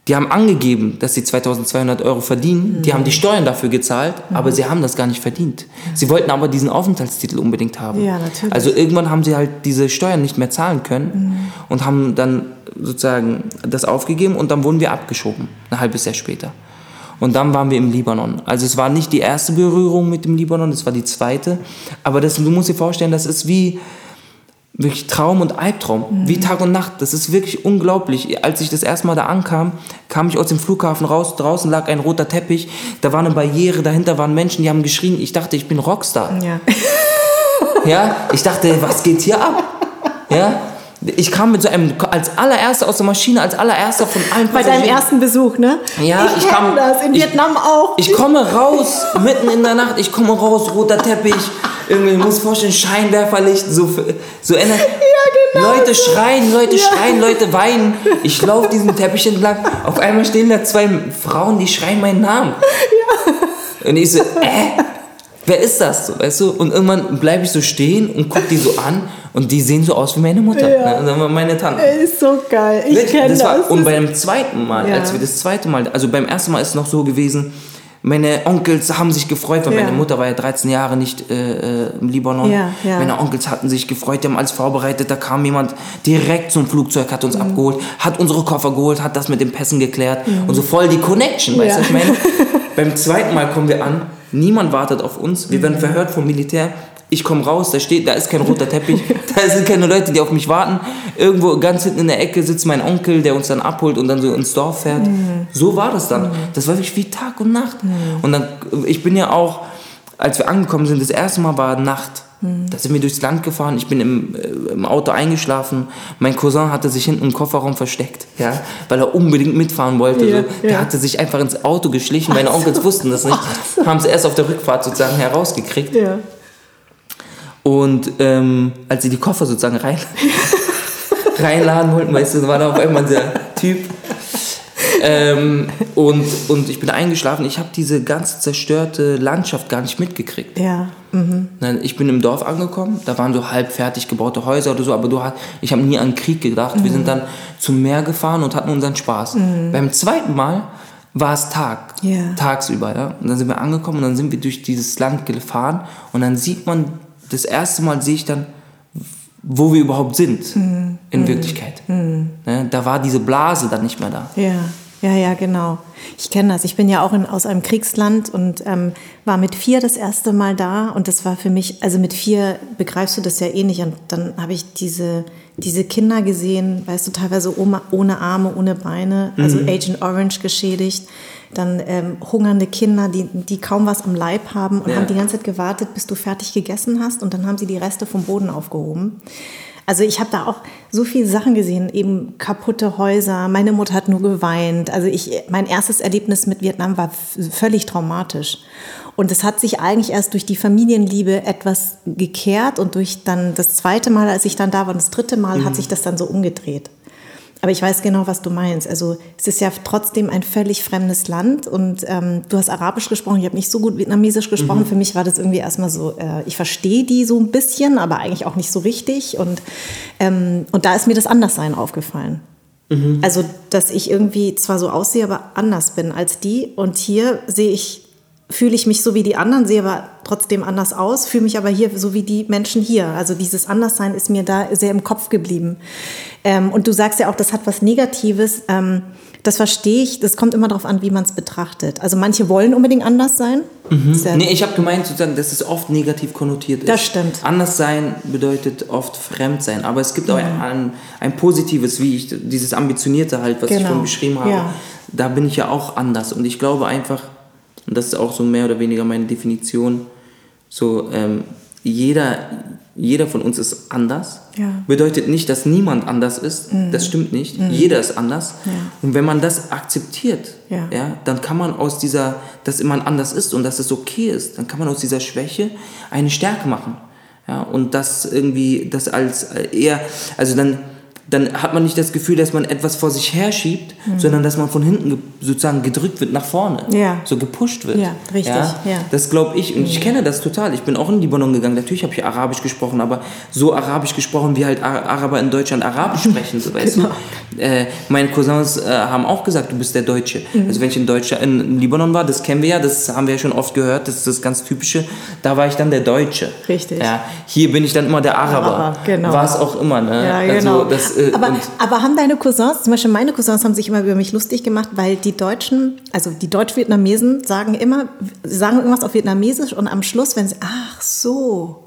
Die haben angegeben, dass sie 2200 Euro verdienen. Mhm. Die haben die Steuern dafür gezahlt, mhm. aber sie haben das gar nicht verdient. Sie wollten aber diesen Aufenthaltstitel unbedingt haben. Ja, natürlich. Also irgendwann haben sie halt diese Steuern nicht mehr zahlen können mhm. und haben dann sozusagen das aufgegeben und dann wurden wir abgeschoben, ein halbes Jahr später. Und dann waren wir im Libanon. Also es war nicht die erste Berührung mit dem Libanon, es war die zweite. Aber das, du musst dir vorstellen, das ist wie wirklich Traum und Albtraum, mhm. wie Tag und Nacht. Das ist wirklich unglaublich. Als ich das erste Mal da ankam, kam ich aus dem Flughafen raus, draußen lag ein roter Teppich, da war eine Barriere, dahinter waren Menschen, die haben geschrien. Ich dachte, ich bin Rockstar. Ja, ja ich dachte, was geht hier ab? Ja, ich kam mit so einem, als allererster aus der Maschine, als allererster von allen Bei deinem ersten Besuch, ne? Ja, ich, ich kam. das, in ich, Vietnam auch. Ich komme raus, mitten in der Nacht, ich komme raus, roter Teppich, irgendwie, muss vorstellen, Scheinwerferlicht, so, so ändert. Ja, genau. Leute schreien, Leute ja. schreien, Leute weinen. Ich laufe diesen Teppich entlang, auf einmal stehen da zwei Frauen, die schreien meinen Namen. Ja. Und ich so, äh? Wer ist das? So, weißt du? Und irgendwann bleibe ich so stehen und gucke die so an und die sehen so aus wie meine Mutter, ja. ne? meine Tante. Ist so geil. Ich kenne das. War, und beim zweiten Mal, ja. als wir das zweite Mal, also beim ersten Mal ist es noch so gewesen, meine Onkels haben sich gefreut, weil ja. meine Mutter war ja 13 Jahre nicht äh, äh, im Libanon. Ja, ja. Meine Onkels hatten sich gefreut, die haben alles vorbereitet. Da kam jemand direkt zum Flugzeug, hat uns mhm. abgeholt, hat unsere Koffer geholt, hat das mit den Pässen geklärt mhm. und so voll die Connection, weißt du, ich meine. Beim zweiten Mal kommen wir an, niemand wartet auf uns, wir werden verhört vom Militär ich komme raus, da steht, da ist kein roter Teppich, da sind keine Leute, die auf mich warten. Irgendwo ganz hinten in der Ecke sitzt mein Onkel, der uns dann abholt und dann so ins Dorf fährt. Mhm. So war das dann. Mhm. Das war wirklich wie Tag und Nacht. Mhm. Und dann, ich bin ja auch, als wir angekommen sind, das erste Mal war Nacht. Mhm. Da sind wir durchs Land gefahren, ich bin im, äh, im Auto eingeschlafen. Mein Cousin hatte sich hinten im Kofferraum versteckt, ja, weil er unbedingt mitfahren wollte. Ja, so. Der hatte sich einfach ins Auto geschlichen, meine Onkels wussten das nicht, haben es erst auf der Rückfahrt sozusagen herausgekriegt. Ja. Und ähm, als sie die Koffer sozusagen rein, reinladen wollten, weißt du, war da auf einmal der Typ. Ähm, und, und ich bin eingeschlafen. Ich habe diese ganze zerstörte Landschaft gar nicht mitgekriegt. Ja. Mhm. Ich bin im Dorf angekommen, da waren so halb fertig gebaute Häuser oder so, aber du ich habe nie an Krieg gedacht. Mhm. Wir sind mhm. dann zum Meer gefahren und hatten unseren Spaß. Mhm. Beim zweiten Mal war es Tag, yeah. tagsüber. Ja? Und dann sind wir angekommen und dann sind wir durch dieses Land gefahren und dann sieht man das erste Mal sehe ich dann, wo wir überhaupt sind mhm. in. Wirklichkeit. Mhm. Ne, da war diese Blase dann nicht mehr da. Ja, ja, ja, genau. Ich kenne das. Ich bin ja auch in, aus einem Kriegsland und ähm, war mit vier das erste Mal da und das war für mich, also mit vier begreifst du das ja eh nicht und dann habe ich diese, diese Kinder gesehen, weißt du, teilweise ohne, ohne Arme, ohne Beine, also mhm. Agent Orange geschädigt dann ähm, hungernde Kinder, die, die kaum was am Leib haben und ja. haben die ganze Zeit gewartet, bis du fertig gegessen hast und dann haben sie die Reste vom Boden aufgehoben. Also ich habe da auch so viele Sachen gesehen, eben kaputte Häuser. Meine Mutter hat nur geweint. Also ich, mein erstes Erlebnis mit Vietnam war völlig traumatisch. Und es hat sich eigentlich erst durch die Familienliebe etwas gekehrt und durch dann das zweite Mal, als ich dann da war, und das dritte Mal mhm. hat sich das dann so umgedreht. Aber ich weiß genau, was du meinst. Also es ist ja trotzdem ein völlig fremdes Land und ähm, du hast Arabisch gesprochen, ich habe nicht so gut Vietnamesisch gesprochen. Mhm. Für mich war das irgendwie erstmal so, äh, ich verstehe die so ein bisschen, aber eigentlich auch nicht so richtig. Und, ähm, und da ist mir das Anderssein aufgefallen. Mhm. Also, dass ich irgendwie zwar so aussehe, aber anders bin als die. Und hier sehe ich fühle ich mich so wie die anderen, sehe aber trotzdem anders aus, fühle mich aber hier so wie die Menschen hier. Also dieses Anderssein ist mir da sehr im Kopf geblieben. Ähm, und du sagst ja auch, das hat was Negatives. Ähm, das verstehe ich. Das kommt immer darauf an, wie man es betrachtet. Also manche wollen unbedingt anders sein. Mhm. Ja nee, ich habe gemeint, sozusagen, dass es oft negativ konnotiert ist. Das stimmt. Anders sein bedeutet oft fremd sein. Aber es gibt auch mhm. ein, ein, positives, wie ich dieses ambitionierte halt, was genau. ich vorhin beschrieben habe. Ja. Da bin ich ja auch anders. Und ich glaube einfach, und das ist auch so mehr oder weniger meine Definition, so ähm, jeder, jeder von uns ist anders. Ja. Bedeutet nicht, dass niemand anders ist. Mhm. Das stimmt nicht. Mhm. Jeder ist anders. Ja. Und wenn man das akzeptiert, ja. ja. dann kann man aus dieser, dass man anders ist und dass es okay ist, dann kann man aus dieser Schwäche eine Stärke machen. Ja, und das irgendwie, das als eher, also dann dann hat man nicht das Gefühl, dass man etwas vor sich herschiebt, mhm. sondern dass man von hinten sozusagen gedrückt wird nach vorne, ja. so gepusht wird. Ja, richtig. Ja? ja. Das glaube ich und mhm. ich kenne das total. Ich bin auch in Libanon gegangen. Natürlich habe ich Arabisch gesprochen, aber so Arabisch gesprochen, wie halt Araber in Deutschland Arabisch sprechen, so weißt genau. Äh, meine Cousins äh, haben auch gesagt, du bist der Deutsche. Mhm. Also wenn ich in Deutschland, in Libanon war, das kennen wir ja, das haben wir ja schon oft gehört, das ist das ganz Typische. Da war ich dann der Deutsche. Richtig. Ja, hier bin ich dann immer der Araber. Araber, genau. War es auch immer, ne? Ja, Also genau. das, äh, aber, aber haben deine Cousins, zum Beispiel meine Cousins haben sich immer über mich lustig gemacht, weil die Deutschen, also die Deutsch-Vietnamesen sagen immer, sagen irgendwas auf Vietnamesisch und am Schluss, wenn sie, ach so.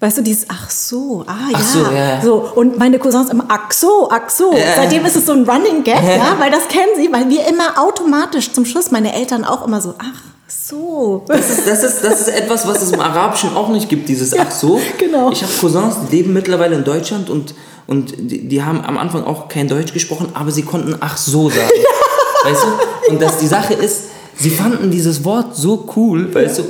Weißt du, dieses Ach so, ah ja. Ach so, ja, ja. So, und meine Cousins immer Ach so, ach so. Ja. Seitdem ist es so ein Running Gag, ja, weil das kennen sie, weil wir immer automatisch zum Schluss, meine Eltern auch immer so, ach so. Das ist, das, ist, das ist etwas, was es im Arabischen auch nicht gibt, dieses Ach so. genau. Ich habe Cousins, die leben mittlerweile in Deutschland und, und die, die haben am Anfang auch kein Deutsch gesprochen, aber sie konnten Ach so sagen. Weißt du? Und dass die Sache ist, sie fanden dieses Wort so cool, weißt du,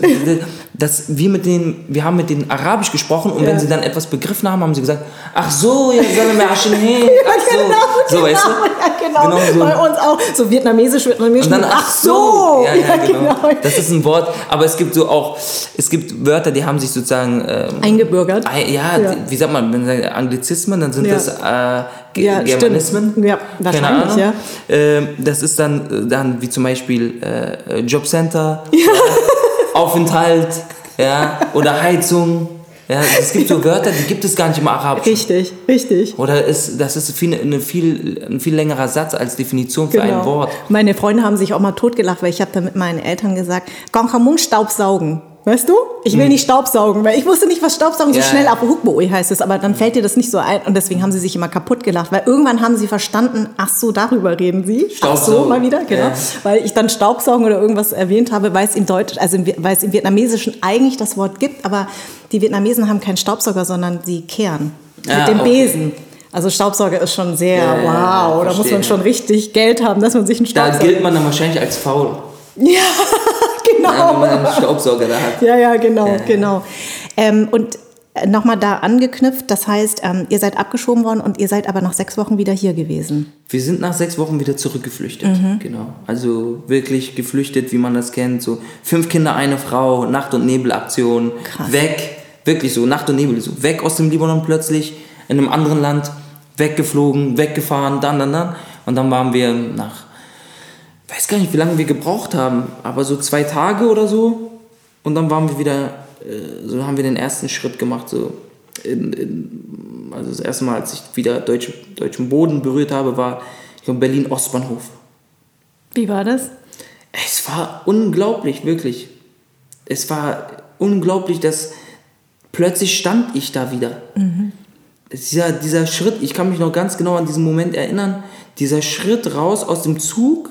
dass wir mit denen, wir haben mit denen Arabisch gesprochen und Ja. wenn sie dann etwas begriffen haben, haben sie gesagt, ach so, ja, Salome Ashehe, ach so. so, weißt du? Ja, genau. Genau so. Bei uns auch. So vietnamesisch, vietnamesisch. Und dann, ach so! Ja, ja, genau. genau. Das ist ein Wort, aber es gibt so auch, es gibt Wörter, die haben sich sozusagen, ähm, Eingebürgert. ein- ja, Ja. Wie sagt man, wenn man sagt Anglizismen, dann sind Ja. das äh, Ja, Germanismen. stimmt. Ja, Keine wahrscheinlich, Ahnung. ja. Ähm, das ist dann, äh, dann wie zum Beispiel äh, Jobcenter, ja. Aufenthalt, ja, oder Heizung. Ja, es gibt so Wörter, die gibt es gar nicht im Arabischen. Richtig, richtig. Oder ist, das ist viel, eine viel, ein viel längerer Satz als Definition für Genau. ein Wort. Meine Freunde haben sich auch mal totgelacht, weil ich habe dann mit meinen Eltern gesagt, Gonkamung Staubsaugen. Weißt du? Ich will nicht Staubsaugen, weil ich wusste nicht, was Staubsaugen so Hm. Ja, schnell ja. ab Hukboi heißt es, aber dann fällt dir das nicht so ein und deswegen haben sie sich immer kaputt gelacht, weil irgendwann haben sie verstanden, ach so, darüber reden sie. Ach so, Staubsaugen. mal wieder, genau. Ja. Weil ich dann Staubsaugen oder irgendwas erwähnt habe, weil es im Deutsch, also weil es im Vietnamesischen eigentlich das Wort gibt, aber die Vietnamesen haben keinen Staubsauger, sondern sie kehren Ah, mit dem okay. Besen. Also Staubsauger ist schon sehr, wow, da muss man schon richtig Geld haben, dass man sich einen Da Staubsauger... gilt man dann wahrscheinlich als faul, Ja, genau. ja, wenn man einen Staubsauger da hat. Ja, ja, genau, genau. Ähm, und nochmal da angeknüpft, das heißt, ähm, ihr seid abgeschoben worden und ihr seid aber nach sechs Wochen wieder hier gewesen. Wir sind nach sechs Wochen wieder zurückgeflüchtet. Mhm. Genau. Also wirklich geflüchtet, wie man das kennt. So fünf Kinder, eine Frau, Nacht- und Nebelaktion. Krass. Weg. Wirklich so, Nacht und Nebel. So weg aus dem Libanon plötzlich, in einem anderen Land, weggeflogen, weggefahren, dann, dann, dann. Und dann waren wir nach, weiß gar nicht, wie lange wir gebraucht haben, aber so zwei Tage oder so. Und dann waren wir wieder, äh, so haben wir den ersten Schritt gemacht, so in, in, also das erste Mal, als ich wieder deutsche, deutschen Boden berührt habe, war ich glaube Berlin Ostbahnhof. Wie war das? Es war unglaublich, wirklich. Es war unglaublich, dass plötzlich stand ich da wieder. Dieser, dieser Schritt, ich kann mich noch ganz genau an diesen Moment erinnern, dieser Schritt raus aus dem Zug,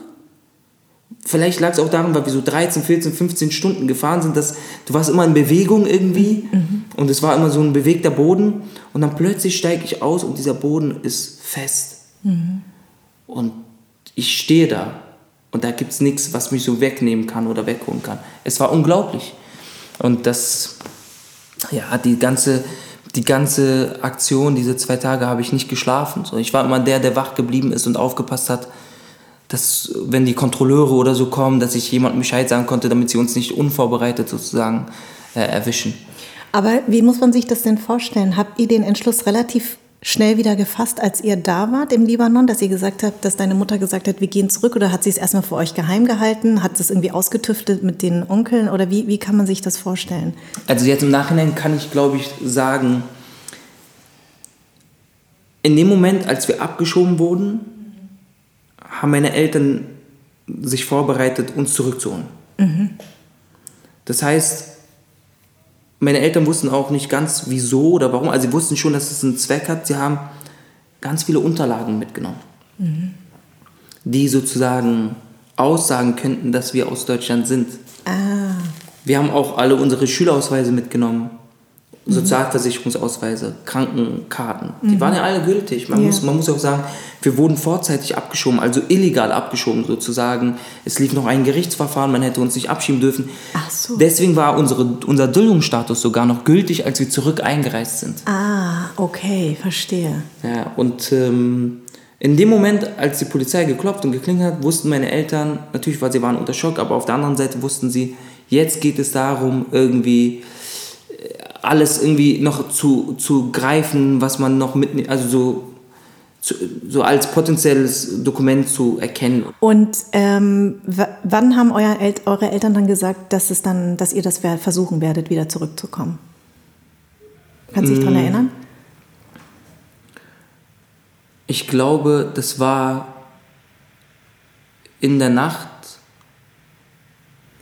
vielleicht lag es auch daran, weil wir so 13, 14, 15 Stunden gefahren sind, dass du warst immer in Bewegung irgendwie und es war immer so ein bewegter Boden und dann plötzlich steige ich aus und dieser Boden ist fest. Und ich stehe da und da gibt es nichts, was mich so wegnehmen kann oder wegholen kann. Es war unglaublich. Und das, ja, die ganze, die ganze Aktion, diese zwei Tage habe ich nicht geschlafen. So, ich war immer der, der wach geblieben ist und aufgepasst hat, dass, wenn die Kontrolleure oder so kommen, dass ich jemandem Bescheid sagen konnte, damit sie uns nicht unvorbereitet sozusagen äh, erwischen. Aber wie muss man sich das denn vorstellen? Habt ihr den Entschluss relativ schnell wieder gefasst, als ihr da wart im Libanon, dass ihr gesagt habt, dass deine Mutter gesagt hat, wir gehen zurück oder hat sie es erstmal für euch geheim gehalten? Hat es irgendwie ausgetüftet mit den Onkeln oder wie, wie kann man sich das vorstellen? Also jetzt im Nachhinein kann ich, glaube ich, sagen, in dem Moment, als wir abgeschoben wurden, haben meine Eltern sich vorbereitet, uns zurückzuholen. Das heißt, meine Eltern wussten auch nicht ganz wieso oder warum. Also sie wussten schon, dass es einen Zweck hat. Sie haben ganz viele Unterlagen mitgenommen, die sozusagen aussagen könnten, dass wir aus Deutschland sind. Ah, Wir haben auch alle unsere Schülerausweise mitgenommen. Sozialversicherungsausweise, Krankenkarten. Die waren ja alle gültig. Man, Ja. muss, man muss auch sagen, wir wurden vorzeitig abgeschoben, also illegal abgeschoben sozusagen. Es lief noch ein Gerichtsverfahren, man hätte uns nicht abschieben dürfen. Ach so. Deswegen war unsere, unser Duldungsstatus sogar noch gültig, als wir zurück eingereist sind. ah, okay, verstehe. Ja, und ähm, in dem Moment, als die Polizei geklopft und geklingelt hat, wussten meine Eltern, natürlich, weil sie waren unter Schock, aber auf der anderen Seite wussten sie, jetzt geht es darum, irgendwie alles irgendwie noch zu, zu greifen, was man noch mitnimmt, also so zu, so als potenzielles Dokument zu erkennen. Und ähm, wann haben euer El eure Eltern dann gesagt, dass, es dann, dass ihr das versuchen werdet, wieder zurückzukommen? Kannst du dich mm. daran erinnern? Ich glaube, das war in der Nacht.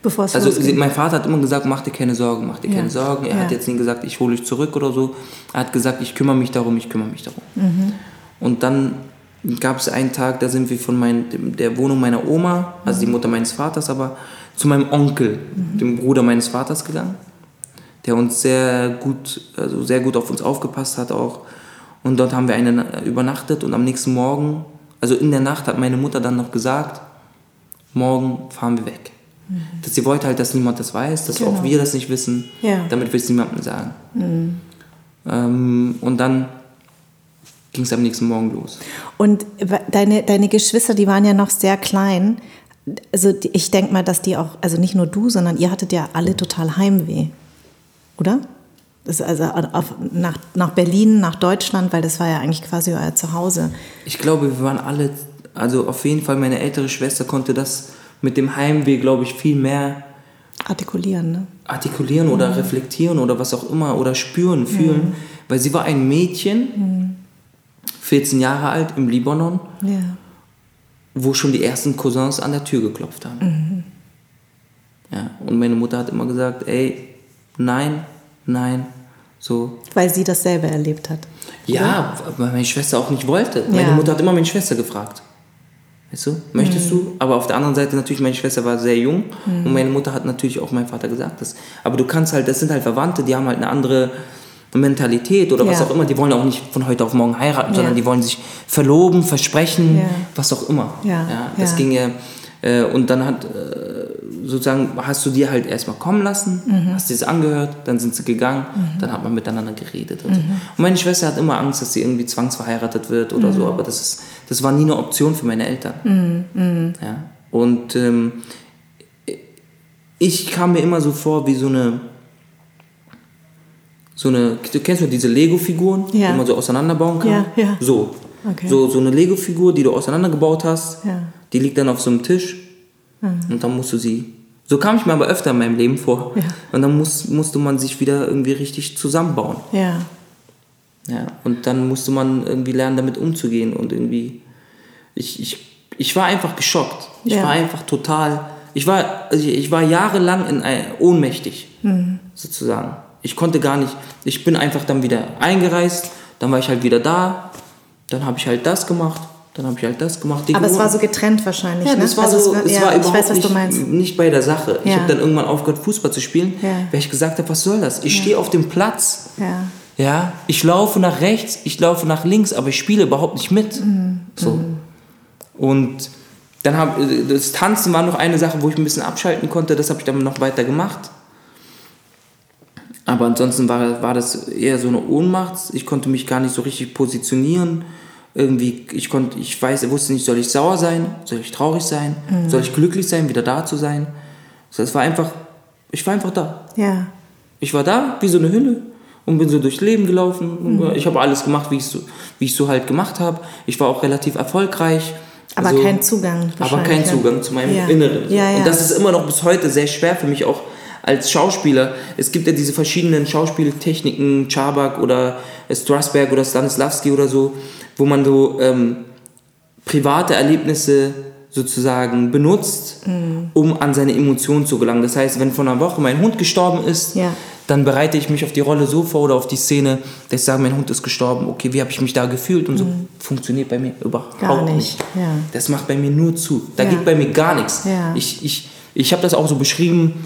Bevor es Also losging. mein Vater hat immer gesagt, mach dir keine Sorgen, mach dir ja. keine Sorgen. Er ja. hat jetzt nie gesagt, ich hole dich zurück oder so. Er hat gesagt, ich kümmere mich darum, ich kümmere mich darum. Mhm. Und dann gab es einen Tag, da sind wir von mein, der Wohnung meiner Oma, also die Mutter meines Vaters, aber zu meinem Onkel, mhm. dem Bruder meines Vaters gegangen, der uns sehr gut, also sehr gut auf uns aufgepasst hat auch. Und dort haben wir eine übernachtet und am nächsten Morgen, also in der Nacht hat meine Mutter dann noch gesagt, morgen fahren wir weg. Mhm. Dass sie wollte halt, dass niemand das weiß, dass genau. auch wir das nicht wissen, ja. damit wir es niemandem sagen. Mhm. Ähm, und dann ging es am nächsten Morgen los. Und deine, deine Geschwister, die waren ja noch sehr klein. Also ich denke mal, dass die auch, also nicht nur du, sondern ihr hattet ja alle total Heimweh, oder? Das also auf, nach, nach Berlin, nach Deutschland, weil das war ja eigentlich quasi euer Zuhause. Ich glaube, wir waren alle, also auf jeden Fall meine ältere Schwester konnte das mit dem Heimweh, glaube ich, viel mehr artikulieren, ne? Artikulieren oder mhm. reflektieren oder was auch immer oder spüren, fühlen, mhm. weil sie war ein Mädchen, mhm. 14 Jahre alt im Libanon, ja. wo schon die ersten Cousins an der Tür geklopft haben. Mhm. Ja, und meine Mutter hat immer gesagt, ey, nein, nein, so. Weil sie dasselbe erlebt hat. Ja, weil meine Schwester auch nicht wollte. Meine ja. Mutter hat immer meine Schwester gefragt. Weißt du, möchtest mhm. du? Aber auf der anderen Seite natürlich, meine Schwester war sehr jung mhm. und meine Mutter hat natürlich auch meinem Vater gesagt, dass, aber du kannst halt, das sind halt Verwandte, die haben halt eine andere Mentalität oder ja. was auch immer, die wollen auch nicht von heute auf morgen heiraten, ja. sondern die wollen sich verloben, versprechen, ja. was auch immer. Ja. das ging ja. Äh, und dann hat äh, sozusagen, hast du dir halt erstmal kommen lassen, mhm. hast dir das angehört, dann sind sie gegangen, mhm. dann hat man miteinander geredet. Und, mhm. und, meine Schwester hat immer Angst, dass sie irgendwie zwangsverheiratet wird oder so, mhm. aber das, ist, das war nie eine Option für meine Eltern. Mhm. Mhm. Ja. Und ähm, ich kam mir immer so vor wie so eine so eine, du kennst du diese Lego-Figuren, ja. die man so auseinanderbauen kann? Ja, ja. So. Okay. So, so eine Lego-Figur, die du auseinandergebaut hast, ja. die liegt dann auf so einem Tisch mhm. und dann musst du sie. So kam ich mir aber öfter in meinem Leben vor. Ja. Und dann muss, musste man sich wieder irgendwie richtig zusammenbauen. Ja. Ja, und dann musste man irgendwie lernen, damit umzugehen und irgendwie. Ich, ich, ich war einfach geschockt. Ich ja. war einfach total. Ich war, also ich war jahrelang in, ohnmächtig, mhm. sozusagen. Ich konnte gar nicht, ich bin einfach dann wieder eingereist, dann war ich halt wieder da, dann habe ich halt das gemacht, dann habe ich halt das gemacht. Aber es war so getrennt wahrscheinlich, ja, ne? das war also so, es war, ja, war überhaupt weiß, nicht, nicht, bei der Sache. Ja. Ich habe dann irgendwann aufgehört, Fußball zu spielen, weil ich gesagt habe, was soll das? Ich stehe auf dem Platz, ja. Ja, ich laufe nach rechts, ich laufe nach links, aber ich spiele überhaupt nicht mit. Mhm. So. Mhm. Und dann habe das Tanzen war noch eine Sache, wo ich ein bisschen abschalten konnte, das habe ich dann noch weiter gemacht. Aber ansonsten war, war das eher so eine Ohnmacht. Ich konnte mich gar nicht so richtig positionieren. Irgendwie, ich konnte, ich weiß, wusste nicht, soll ich sauer sein? Soll ich traurig sein? Mhm. Soll ich glücklich sein, wieder da zu sein? Das war einfach, ich war einfach da. Ja. Ich war da, wie so eine Hülle und bin so durchs Leben gelaufen. Mhm. Ich habe alles gemacht, wie ich so, wie ich so halt gemacht habe. Ich war auch relativ erfolgreich. Aber also, kein Zugang. Aber kein Zugang zu meinem ja. Inneren. So. Ja, ja. Und das ist immer noch bis heute sehr schwer für mich auch als Schauspieler, es gibt ja diese verschiedenen Schauspieltechniken, Czabak oder Strasberg oder Stanislavski oder so, wo man so ähm, private Erlebnisse sozusagen benutzt, mhm. um an seine Emotionen zu gelangen. Das heißt, wenn vor einer Woche mein Hund gestorben ist, ja. Dann bereite ich mich auf die Rolle so vor oder auf die Szene, dass ich sage, mein Hund ist gestorben, okay, wie habe ich mich da gefühlt? Und so mhm. funktioniert bei mir überhaupt gar nicht. nicht. Ja. Das macht bei mir nur zu. Da ja. geht bei mir gar nichts. Ich, ich, ich habe das auch so beschrieben,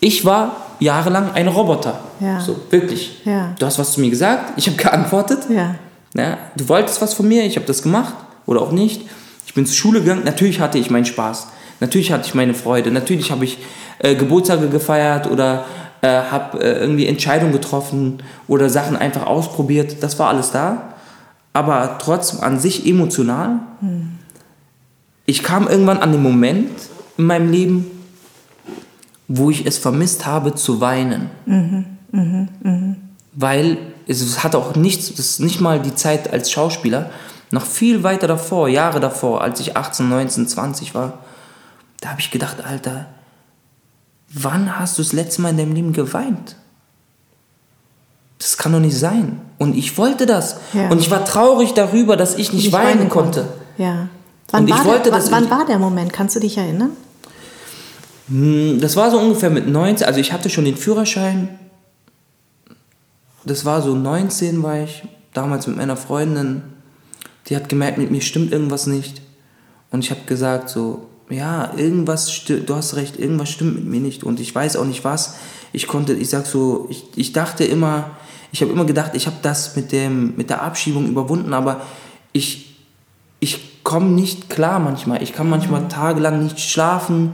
ich war jahrelang ein Roboter. Ja. So, wirklich. Ja. Du hast was zu mir gesagt, ich habe geantwortet. Ja. Ja, du wolltest was von mir, ich habe das gemacht oder auch nicht. Ich bin zur Schule gegangen, natürlich hatte ich meinen Spaß. Natürlich hatte ich meine Freude. Natürlich habe ich äh, Geburtstage gefeiert oder äh, habe äh, irgendwie Entscheidungen getroffen oder Sachen einfach ausprobiert. Das war alles da. Aber trotzdem an sich emotional. Hm. Ich kam irgendwann an den Moment in meinem Leben, wo ich es vermisst habe zu weinen. Mhm, mh, mh. Weil es hat auch nichts, das ist nicht mal die Zeit als Schauspieler, noch viel weiter davor, Jahre davor, als ich 18, 19, 20 war, da habe ich gedacht, Alter, wann hast du das letzte Mal in deinem Leben geweint? Das kann doch nicht sein. Und ich wollte das. Ja. Und ich war traurig darüber, dass ich nicht, nicht weinen, weinen konnte. konnte. Ja. Wann, war, wollte, der, wann war der Moment? Kannst du dich erinnern? Hm, das war so ungefähr mit 19. Also ich hatte schon den Führerschein. Das war so 19 war ich damals mit meiner Freundin. Die hat gemerkt, mit mir stimmt irgendwas nicht. Und ich habe gesagt so, ja, irgendwas stimmt, du hast recht, irgendwas stimmt mit mir nicht. Und ich weiß auch nicht was. Ich konnte, ich sag so, ich, ich dachte immer, ich habe immer gedacht, ich habe das mit, dem, mit der Abschiebung überwunden, aber ich, ich komme nicht klar manchmal. Ich kann manchmal tagelang nicht schlafen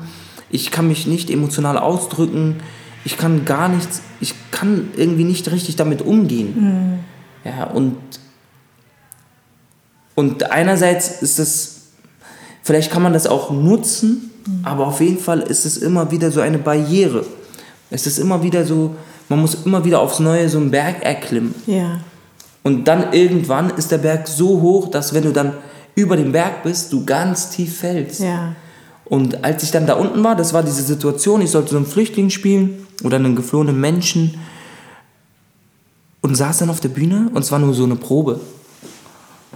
ich kann mich nicht emotional ausdrücken, ich kann gar nichts, ich kann irgendwie nicht richtig damit umgehen. Mhm. Ja, und, und einerseits ist es, vielleicht kann man das auch nutzen, mhm. aber auf jeden Fall ist es immer wieder so eine Barriere. Es ist immer wieder so, man muss immer wieder aufs Neue so einen Berg erklimmen. Ja. Und dann irgendwann ist der Berg so hoch, dass wenn du dann über dem Berg bist, du ganz tief fällst. Ja. Und als ich dann da unten war, das war diese Situation, ich sollte so einen Flüchtling spielen oder einen geflohenen Menschen und saß dann auf der Bühne und es war nur so eine Probe.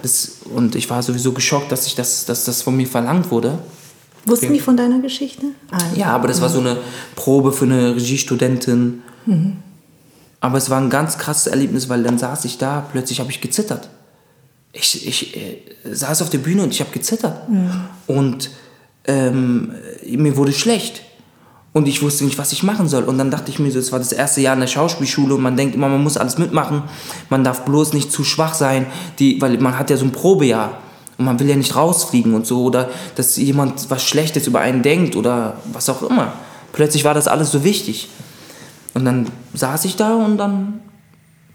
Das, und ich war sowieso geschockt, dass, ich das, dass das von mir verlangt wurde. Wussten okay. die von deiner Geschichte? Ah, ja, aber das war so eine Probe für eine Regiestudentin. Mhm. Aber es war ein ganz krasses Erlebnis, weil dann saß ich da, plötzlich habe ich gezittert. Ich, ich äh, saß auf der Bühne und ich habe gezittert. Mhm. Und ähm, mir wurde schlecht. Und ich wusste nicht, was ich machen soll. Und dann dachte ich mir so, es war das erste Jahr in der Schauspielschule und man denkt immer, man muss alles mitmachen. Man darf bloß nicht zu schwach sein, die, weil man hat ja so ein Probejahr. Und man will ja nicht rausfliegen und so. Oder dass jemand was Schlechtes über einen denkt oder was auch immer. Plötzlich war das alles so wichtig. Und dann saß ich da und dann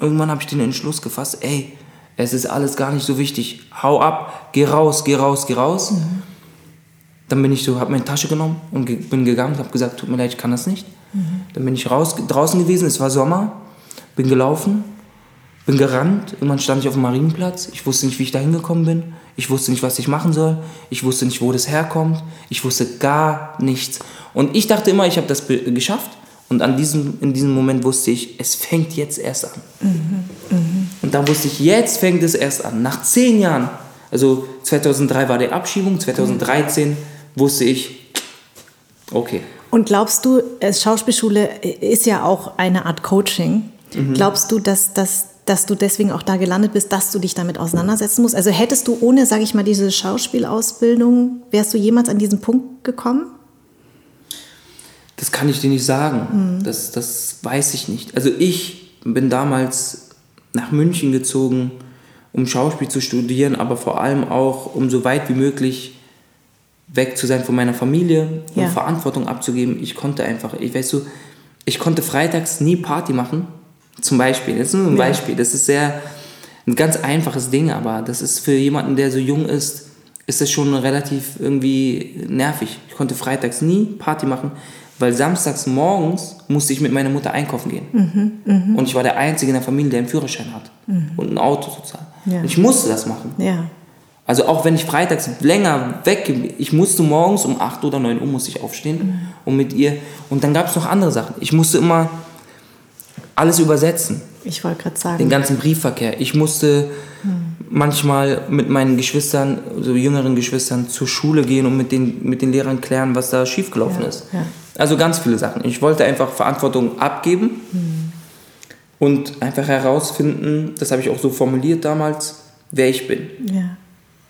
irgendwann habe ich den Entschluss gefasst, ey, es ist alles gar nicht so wichtig. Hau ab, geh raus, geh raus, geh raus. Mhm. Dann bin ich so, habe meine Tasche genommen und ge bin gegangen und habe gesagt, tut mir leid, ich kann das nicht. Mhm. Dann bin ich raus, draußen gewesen, es war Sommer, bin gelaufen, bin gerannt, irgendwann stand ich auf dem Marienplatz, ich wusste nicht, wie ich da hingekommen bin, ich wusste nicht, was ich machen soll, ich wusste nicht, wo das herkommt, ich wusste gar nichts. Und ich dachte immer, ich habe das geschafft und an diesem, in diesem Moment wusste ich, es fängt jetzt erst an. Mhm. Mhm. Und dann wusste ich, jetzt fängt es erst an, nach zehn Jahren. Also 2003 war die Abschiebung, 2013 wusste ich, okay. Und glaubst du, Schauspielschule ist ja auch eine Art Coaching. Mhm. Glaubst du, dass, dass, dass du deswegen auch da gelandet bist, dass du dich damit auseinandersetzen musst? Also hättest du ohne, sage ich mal, diese Schauspielausbildung, wärst du jemals an diesen Punkt gekommen? Das kann ich dir nicht sagen. Mhm. Das, das weiß ich nicht. Also ich bin damals nach München gezogen, um Schauspiel zu studieren, aber vor allem auch, um so weit wie möglich weg zu sein von meiner Familie und ja. Verantwortung abzugeben. Ich konnte einfach, ich weiß so, ich konnte freitags nie Party machen. Zum Beispiel. Das ist nur ein ja. Beispiel. Das ist sehr ein ganz einfaches Ding, aber das ist für jemanden, der so jung ist, ist das schon relativ irgendwie nervig. Ich konnte freitags nie Party machen, weil samstags morgens musste ich mit meiner Mutter einkaufen gehen. Mhm, mh. Und ich war der Einzige in der Familie, der einen Führerschein hat mhm. und ein Auto sozusagen. Ja. Und ich musste das machen. Ja. Also auch wenn ich freitags länger weg, ich musste morgens um 8 oder 9 Uhr musste ich aufstehen mhm. und mit ihr. Und dann gab es noch andere Sachen. Ich musste immer alles übersetzen. Ich wollte gerade sagen. Den ganzen Briefverkehr. Ich musste mhm. manchmal mit meinen Geschwistern, so jüngeren Geschwistern, zur Schule gehen und mit den, mit den Lehrern klären, was da schiefgelaufen ja, ist. Ja. Also ganz viele Sachen. Ich wollte einfach Verantwortung abgeben mhm. und einfach herausfinden, das habe ich auch so formuliert damals, wer ich bin. Ja.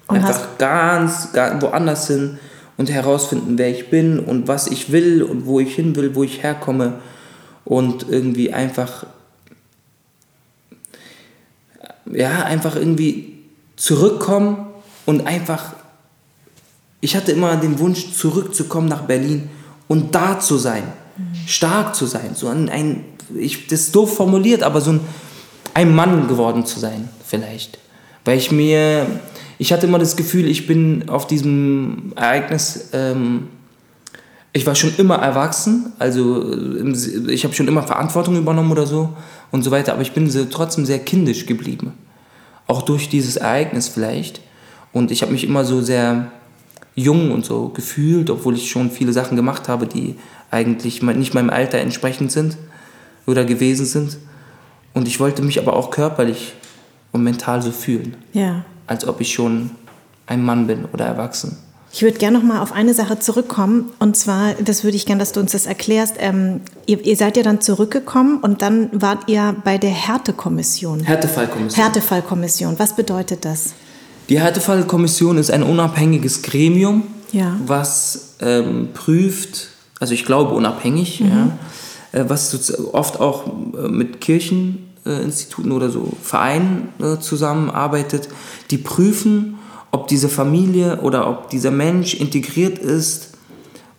Und Einfach ganz, ganz woanders hin und herausfinden, wer ich bin und was ich will und wo ich hin will, wo ich herkomme. Und irgendwie einfach, ja, einfach irgendwie zurückkommen und einfach, ich hatte immer den Wunsch, zurückzukommen nach Berlin und da zu sein, mhm. stark zu sein, so ein, ein ich, das ist doof formuliert, aber so ein, ein Mann geworden zu sein, vielleicht. Weil ich mir, ich hatte immer das Gefühl, ich bin auf diesem Ereignis, ähm, ich war schon immer erwachsen, also ich habe schon immer Verantwortung übernommen oder so und so weiter, aber ich bin trotzdem sehr kindisch geblieben. Auch durch dieses Ereignis vielleicht. Und ich habe mich immer so sehr jung und so gefühlt, obwohl ich schon viele Sachen gemacht habe, die eigentlich nicht meinem Alter entsprechend sind oder gewesen sind. Und ich wollte mich aber auch körperlich und mental so fühlen. Ja. Als ob ich schon ein Mann bin oder erwachsen. Ich würde gerne noch mal auf eine Sache zurückkommen. Und zwar, das würde ich gerne, dass du uns das erklärst. Ähm, ihr, ihr, seid ja dann zurückgekommen und dann wart ihr bei der Härtekommission. Härtefallkommission. Härtefallkommission. Was bedeutet das? Die Härtefallkommission ist ein unabhängiges Gremium, ja. was ähm, prüft, also ich glaube unabhängig, mhm. ja, äh, was oft auch äh, mit Kircheninstituten oder so Vereinen äh, zusammenarbeitet, die prüfen, ob diese Familie oder ob dieser Mensch integriert ist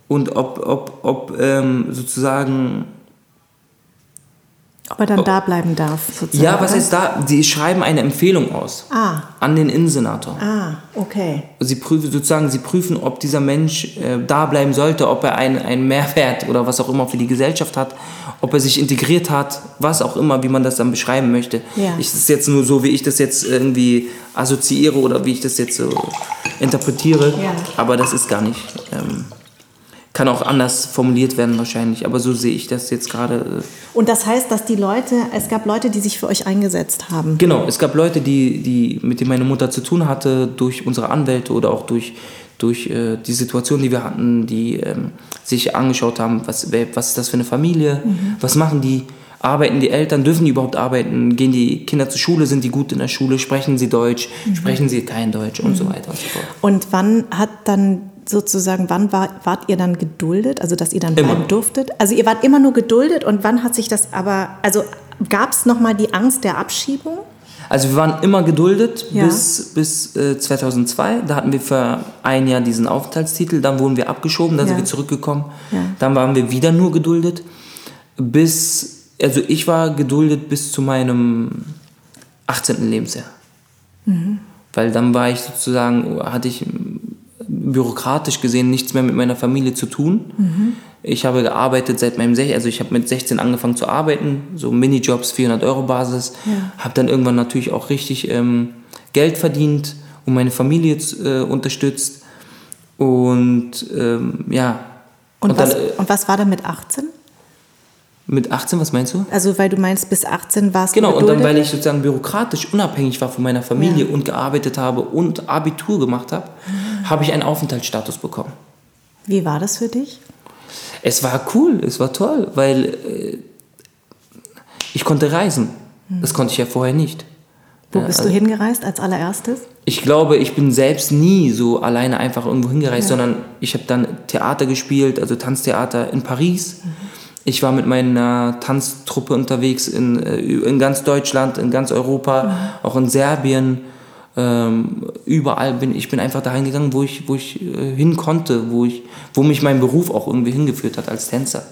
und ob, ob, ob ähm, sozusagen ob er dann da bleiben darf, sozusagen. Ja, was ist da? Sie schreiben eine Empfehlung aus. Ah. An den Innensenator. Ah, okay. Sie prüfen sozusagen, sie prüfen, ob dieser Mensch äh, da bleiben sollte, ob er einen, einen Mehrwert oder was auch immer für die Gesellschaft hat, ob er sich integriert hat, was auch immer, wie man das dann beschreiben möchte. Ja. Ich, das ist jetzt nur so, wie ich das jetzt irgendwie assoziiere oder wie ich das jetzt so interpretiere. Ja. Aber das ist gar nicht. Ähm, kann auch anders formuliert werden wahrscheinlich, aber so sehe ich das jetzt gerade. Äh. Und das heißt, dass die Leute, es gab Leute, die sich für euch eingesetzt haben. Genau, es gab Leute, die, die mit denen meine Mutter zu tun hatte, durch unsere Anwälte oder auch durch, durch äh, die Situation, die wir hatten, die ähm, sich angeschaut haben, was, was ist das für eine Familie, mhm. was machen die, arbeiten die Eltern, dürfen die überhaupt arbeiten, gehen die Kinder zur Schule, sind die gut in der Schule, sprechen sie Deutsch, mhm. sprechen sie kein Deutsch und so mhm. weiter und so fort. Und wann hat dann sozusagen, wann war, wart ihr dann geduldet, also dass ihr dann bleiben durftet? Also ihr wart immer nur geduldet und wann hat sich das aber, also gab es nochmal die Angst der Abschiebung? Also wir waren immer geduldet ja. bis, bis äh, 2002. Da hatten wir für ein Jahr diesen Aufenthaltstitel. Dann wurden wir abgeschoben, dann ja. sind wir zurückgekommen. Ja. Dann waren wir wieder nur geduldet. Bis, also ich war geduldet bis zu meinem 18. Lebensjahr. Mhm. Weil dann war ich sozusagen, hatte ich bürokratisch gesehen nichts mehr mit meiner Familie zu tun. Mhm. Ich habe gearbeitet seit meinem 16, also ich habe mit 16 angefangen zu arbeiten, so Minijobs, 400 Euro Basis. Ja. Habe dann irgendwann natürlich auch richtig ähm, Geld verdient und meine Familie äh, unterstützt. Und ähm, ja. Und, und, was, dann, äh, und was war dann mit 18? Mit 18, was meinst du? Also weil du meinst, bis 18 warst genau, du Genau, und dann, weil ich sozusagen bürokratisch unabhängig war von meiner Familie ja. und gearbeitet habe und Abitur gemacht habe, mhm. habe ich einen Aufenthaltsstatus bekommen. Wie war das für dich? Es war cool, es war toll, weil äh, ich konnte reisen. Mhm. Das konnte ich ja vorher nicht. Wo bist also, du hingereist als allererstes? Ich glaube, ich bin selbst nie so alleine einfach irgendwo hingereist, ja. sondern ich habe dann Theater gespielt, also Tanztheater in Paris. Mhm ich war mit meiner Tanztruppe unterwegs in, äh, in ganz Deutschland, in ganz Europa, mhm. auch in Serbien. Ähm, überall bin ich bin einfach dahin gegangen, wo ich, wo ich äh, hin konnte, wo, ich, wo mich mein Beruf auch irgendwie hingeführt hat als Tänzer.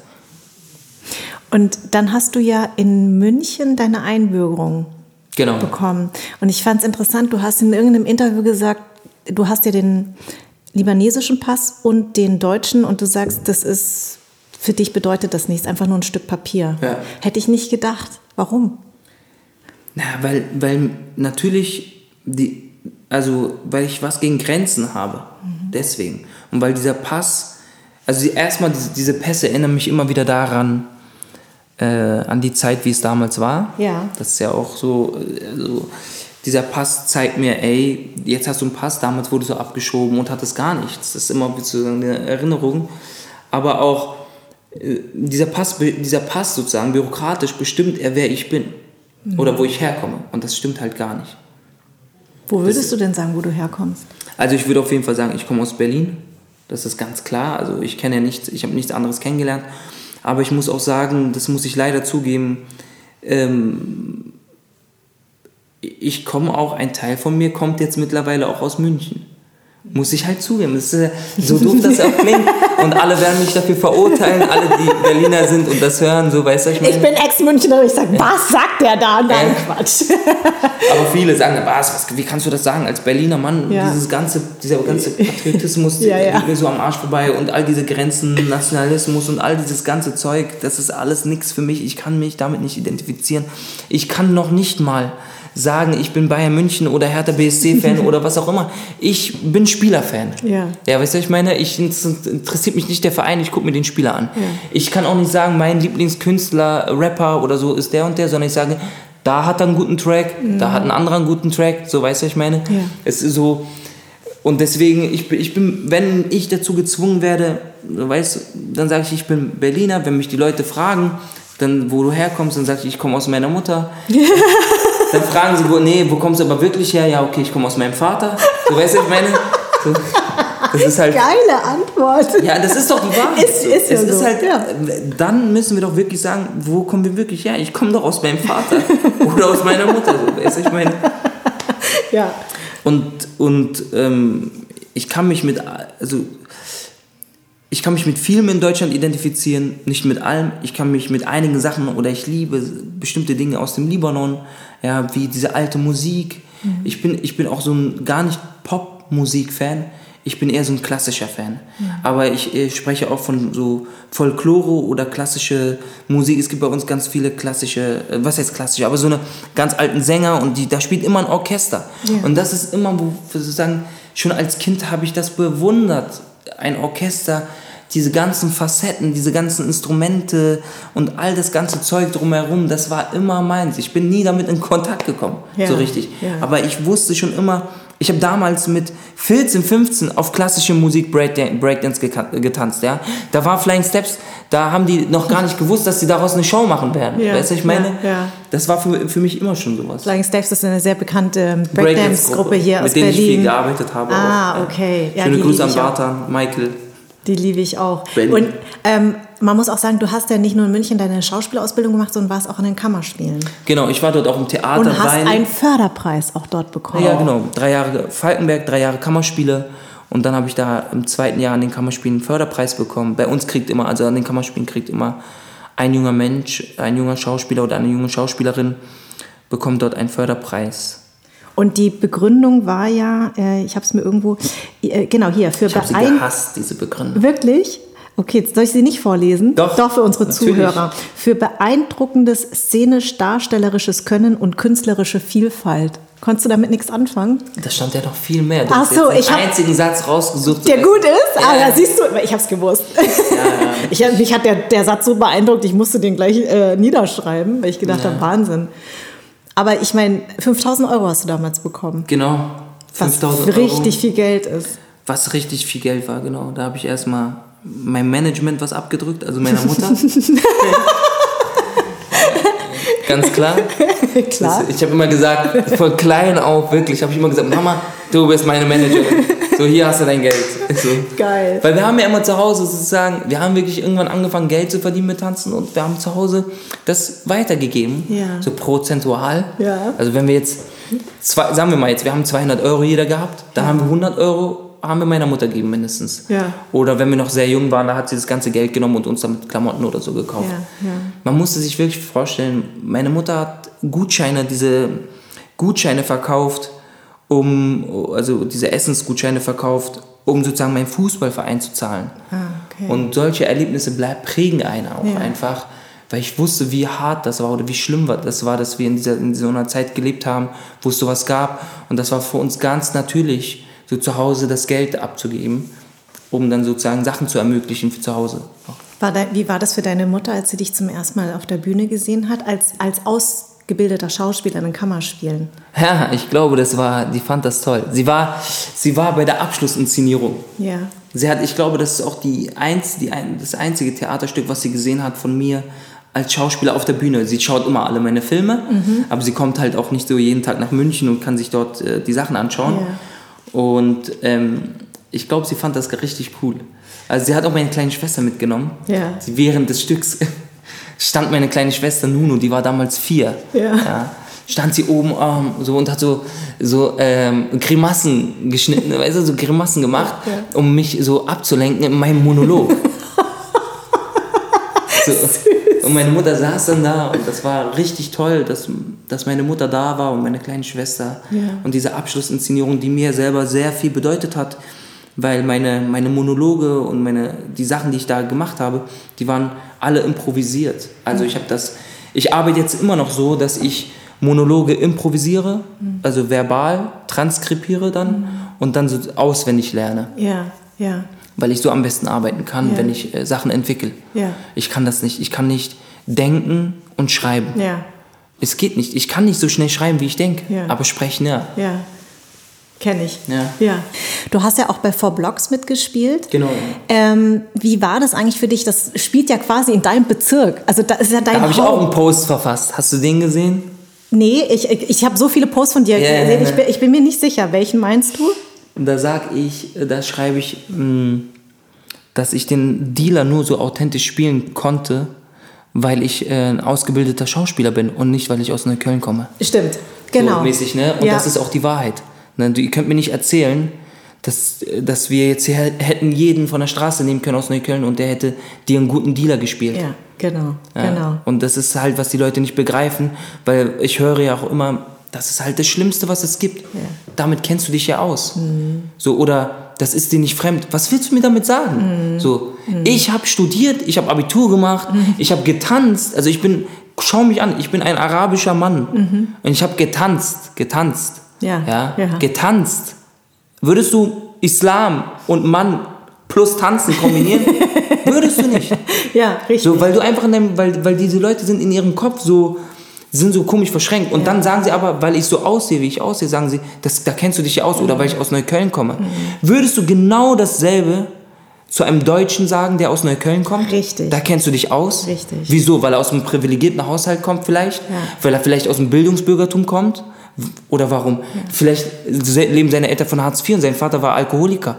Und dann hast du ja in München deine Einbürgerung genau. bekommen. Und ich fand es interessant, du hast in irgendeinem Interview gesagt, du hast ja den libanesischen Pass und den deutschen und du sagst, das ist für dich bedeutet das nichts, einfach nur ein Stück Papier. Ja. Hätte ich nicht gedacht. Warum? Na, weil, weil natürlich die, also weil ich was gegen Grenzen habe. Mhm. Deswegen. Und weil dieser Pass, also erstmal diese, diese Pässe erinnern mich immer wieder daran, äh, an die Zeit, wie es damals war. Ja. Das ist ja auch so, also, dieser Pass zeigt mir, ey, jetzt hast du einen Pass, damals wurde so abgeschoben und hattest gar nichts. Das ist immer sozusagen eine Erinnerung. Aber auch, dieser Pass, dieser Pass sozusagen bürokratisch bestimmt er, wer ich bin mhm. oder wo ich herkomme. Und das stimmt halt gar nicht. Wo würdest das, du denn sagen, wo du herkommst? Also ich würde auf jeden Fall sagen, ich komme aus Berlin. Das ist ganz klar. Also ich kenne ja nichts, ich habe nichts anderes kennengelernt. Aber ich muss auch sagen, das muss ich leider zugeben, ähm, ich komme auch, ein Teil von mir kommt jetzt mittlerweile auch aus München. Muss ich halt zugeben. Das ist so doof das auch klingt. Und alle werden mich dafür verurteilen, alle, die Berliner sind und das hören, so weißt du, ich meine. Ich bin Ex-Münchner und ich sage, was sagt der da? Nein, äh, Quatsch. Aber viele sagen, was, was, wie kannst du das sagen? Als Berliner Mann, ja. dieses ganze, dieser ganze Patriotismus ja, ja. geht mir so am Arsch vorbei und all diese Grenzen, Nationalismus und all dieses ganze Zeug, das ist alles nichts für mich. Ich kann mich damit nicht identifizieren. Ich kann noch nicht mal sagen, ich bin Bayern München oder Hertha BSC-Fan oder was auch immer. Ich bin Spielerfan. Ja. Ja, weißt du, was ich meine? Ich es interessiert mich nicht der Verein, ich gucke mir den Spieler an. Ja. Ich kann auch nicht sagen, mein Lieblingskünstler, Rapper oder so ist der und der, sondern ich sage, da hat er einen guten Track, da hat ein anderer einen guten Track, so weißt du, was ich meine? Ja. Es ist so, und deswegen, ich, bin- ich bin, wenn ich dazu gezwungen werde, weißt dann sage ich, ich bin Berliner. Wenn mich die Leute fragen, dann wo du herkommst, dann sage ich, ich komme aus meiner Mutter. dann fragen sie, wo, nee, wo kommst du aber wirklich her? Ja, okay, ich komme aus meinem Vater. So weißt du, ich meine? So, das ist halt. Geile Antwort. Ja, das ist doch die Wahrheit. Ist- ist ja es ist so, halt, ja. Dann müssen wir doch wirklich sagen, wo kommen wir wirklich her? Ich komme doch aus meinem Vater oder aus meiner Mutter. So, weißt du, ich meine. Ja. Und, und ähm, ich kann mich mit, also ich kann mich mit vielem in Deutschland identifizieren, nicht mit allem. Ich kann mich mit einigen Sachen oder ich liebe bestimmte Dinge aus dem Libanon, ja, wie diese alte Musik. Ich, bin, ich bin auch so ein gar nicht Pop-Musik-Fan. Ich bin eher so ein klassischer Fan. Aber ich, äh, spreche auch von so Folklore oder klassische Musik. Es gibt bei uns ganz viele klassische, äh, was heißt klassische, aber so eine ganz alten Sänger und die, da spielt immer ein Orchester. Ja. Und das ist immer, wo sozusagen, schon als Kind habe ich das bewundert. Ein Orchester, diese ganzen Facetten, diese ganzen Instrumente und all das ganze Zeug drumherum, das war immer meins. Ich bin nie damit in Kontakt gekommen, Ja, so richtig. ja. Aber ich wusste schon immer, ich habe damals mit 14, 15 auf klassische Musik Breakdan- Breakdance getanzt, ja. Da war Flying Steps, da haben die noch gar nicht gewusst, dass sie daraus eine Show machen werden. Ja, Weißt du, ich meine? ja, ja. Das war für, für mich immer schon sowas. Flying Steps ist eine sehr bekannte Breakdance-Gruppe hier mit aus denen ich viel Berlin. gearbeitet habe. Ah, auch, okay. Ja, Schöne Grüße an. Bartan, Michael. Die liebe ich auch. Benny. Und ähm, man muss auch sagen, du hast ja nicht nur in München deine Schauspielausbildung gemacht, sondern warst auch in den Kammerspielen. Genau, ich war dort auch im Theater. Und hast einen Förderpreis auch dort bekommen. Ja, genau. Drei Jahre Falkenberg, drei Jahre Kammerspiele. Und dann habe ich da im zweiten Jahr an den Kammerspielen einen Förderpreis bekommen. Bei uns kriegt immer, also an den Kammerspielen kriegt immer ein junger Mensch, ein junger Schauspieler oder eine junge Schauspielerin bekommt dort einen Förderpreis. Und die Begründung war ja, äh, ich habe es mir irgendwo, äh, genau hier, für Ich habe sie beein- gehasst, diese Begründung. Wirklich? Okay, jetzt soll ich sie nicht vorlesen? Doch, Doch, für unsere natürlich. Zuhörer. Für beeindruckendes szenisch-darstellerisches Können und künstlerische Vielfalt. Konntest du damit nichts anfangen? Da stand ja noch viel mehr. Du Ach so, ich einen hab- einzigen Satz rausgesucht. Der gut ist? Ah, Ja. ja, siehst du, ich habe es gewusst. Ich, hab- mich hat der, der Satz so beeindruckt, ich musste den gleich äh, niederschreiben, weil ich gedacht Ja. habe, Wahnsinn. Aber ich meine, 5000 Euro hast du damals bekommen. Genau. Was 5000 richtig Euro. viel Geld ist. Was richtig viel Geld war, genau. Da habe ich erstmal mein Management was abgedrückt, also meiner Mutter. Ganz klar. Klar. Das, ich habe immer gesagt, von klein auf, wirklich, habe ich immer gesagt, Mama, du bist meine Managerin. So, hier hast du dein Geld. So. Geil. Weil wir haben ja immer zu Hause sozusagen, wir haben wirklich irgendwann angefangen, Geld zu verdienen mit Tanzen und wir haben zu Hause das weitergegeben. Ja. So prozentual. Ja. Also wenn wir jetzt, zwei, sagen wir mal jetzt, wir haben 200 Euro jeder gehabt, dann haben wir 100 Euro haben wir meiner Mutter gegeben mindestens. Ja. Oder wenn wir noch sehr jung waren, da hat sie das ganze Geld genommen und uns damit Klamotten oder so gekauft. Ja, ja. Man musste sich wirklich vorstellen, meine Mutter hat Gutscheine, diese Gutscheine verkauft, um, also diese Essensgutscheine verkauft, um sozusagen meinen Fußballverein zu zahlen. Ah, okay. Und solche Erlebnisse bleib, prägen einen auch einfach, weil ich wusste, wie hart das war oder wie schlimm das war, dass wir in, dieser, in so einer Zeit gelebt haben, wo es sowas gab. Und das war für uns ganz natürlich, so zu Hause das Geld abzugeben, um dann sozusagen Sachen zu ermöglichen für zu Hause. War da, wie war das für deine Mutter, als sie dich zum ersten Mal auf der Bühne gesehen hat, als, als ausgebildeter Schauspieler in Kammerspielen? Ja, ich glaube, das war, die fand das toll. Sie war, sie war bei der Abschlussinszenierung. Ja. Sie hat, ich glaube, das ist auch die eins, die ein, das einzige Theaterstück, was sie gesehen hat von mir als Schauspieler auf der Bühne. Sie schaut immer alle meine Filme, aber sie kommt halt auch nicht so jeden Tag nach München und kann sich dort äh, die Sachen anschauen. Ja. Und ähm, ich glaube, sie fand das richtig cool. Also sie hat auch meine kleine Schwester mitgenommen. Ja. Sie, während des Stücks stand meine kleine Schwester Nuno, die war damals vier. Ja. stand sie oben ähm, so und hat so, so ähm, Grimassen geschnitten, weißt du, so Grimassen gemacht, Ja. um mich so abzulenken in meinem Monolog. so. Und meine Mutter saß dann da und das war richtig toll, dass, dass meine Mutter da war und meine kleine Schwester. Ja. Und diese Abschlussinszenierung, die mir selber sehr viel bedeutet hat, weil meine, meine Monologe und meine, die Sachen, die ich da gemacht habe, die waren alle improvisiert. Also ich habe das, ich arbeite jetzt immer noch so, dass ich Monologe improvisiere, also verbal, transkribiere dann und dann so auswendig lerne. Ja, ja. Weil ich so am besten arbeiten kann, Ja. wenn ich äh, Sachen entwickle. Ja. Ich kann das nicht. Ich kann nicht denken und schreiben. Ja, Es geht nicht. Ich kann nicht so schnell schreiben, wie ich denke. Ja. Aber sprechen, ja. ja. Kenne ich. Ja. ja. Du hast ja auch bei Four Blocks mitgespielt. Genau. Ähm, wie war das eigentlich für dich? Das spielt ja quasi in deinem Bezirk. Also da ist ja dein Da habe ich auch einen Post verfasst. Hast du den gesehen? Nee, ich, ich, habe so viele Posts von dir ja, gesehen. Ich, bin, ich bin mir nicht sicher. Welchen meinst du? Da sag ich, äh, da schreibe ich, mh, dass ich den Dealer nur so authentisch spielen konnte, weil ich äh, ein ausgebildeter Schauspieler bin und nicht, weil ich aus Neukölln komme. Stimmt. Genau. So mäßig, ne? Und Ja. das ist auch die Wahrheit. Ne? Du, ihr könnt mir nicht erzählen, dass, dass wir jetzt hier hätten jeden von der Straße nehmen können aus Neukölln und der hätte dir einen guten Dealer gespielt. Ja, genau. Ja. Genau. Und das ist halt, was die Leute nicht begreifen, weil ich höre ja auch immer, das ist halt das Schlimmste, was es gibt. Damit kennst du dich ja aus. Mhm. So, oder das ist dir nicht fremd. Was willst du mir damit sagen? Mhm. So, ich habe studiert, ich habe Abitur gemacht, ich habe getanzt. Also ich bin, schau mich an, ich bin ein arabischer Mann. Und ich habe getanzt, getanzt. Ja, ja, ja. getanzt. Würdest du Islam und Mann plus Tanzen kombinieren? Würdest du nicht. Ja, richtig. So, weil du einfach in deinem, weil, weil diese Leute sind in ihrem Kopf so, sind so komisch verschränkt. Und Ja. dann sagen sie aber, weil ich so aussehe, wie ich aussehe, sagen sie, das, da kennst du dich ja aus oder weil ich aus Neukölln komme. Mhm. Würdest du genau dasselbe zu einem Deutschen sagen, der aus Neukölln kommt? Richtig. Da kennst du dich aus? Richtig. Wieso? Weil er aus einem privilegierten Haushalt kommt vielleicht? Ja. Weil er vielleicht aus dem Bildungsbürgertum kommt? Oder warum? Vielleicht leben seine Eltern von Hartz IV und sein Vater war Alkoholiker.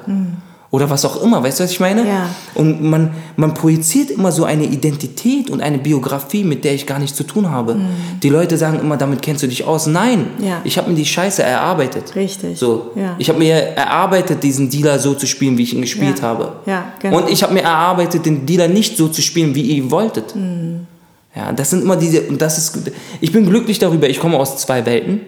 Oder was auch immer, weißt du, was ich meine? Mhm. Ja. Und man, man projiziert immer so eine Identität und eine Biografie, mit der ich gar nichts zu tun habe. Die Leute sagen immer, damit kennst du dich aus. Nein, Mhm. Ja. ich habe mir die Scheiße erarbeitet. Richtig. So. Ja. Ich habe mir erarbeitet, diesen Dealer so zu spielen, wie ich ihn gespielt habe. Ja, genau. Und ich habe mir erarbeitet, den Dealer nicht so zu spielen, wie ihr ihn wolltet. Mhm. Ja, das sind immer diese, und das ist, ich bin glücklich darüber, ich komme aus zwei Welten.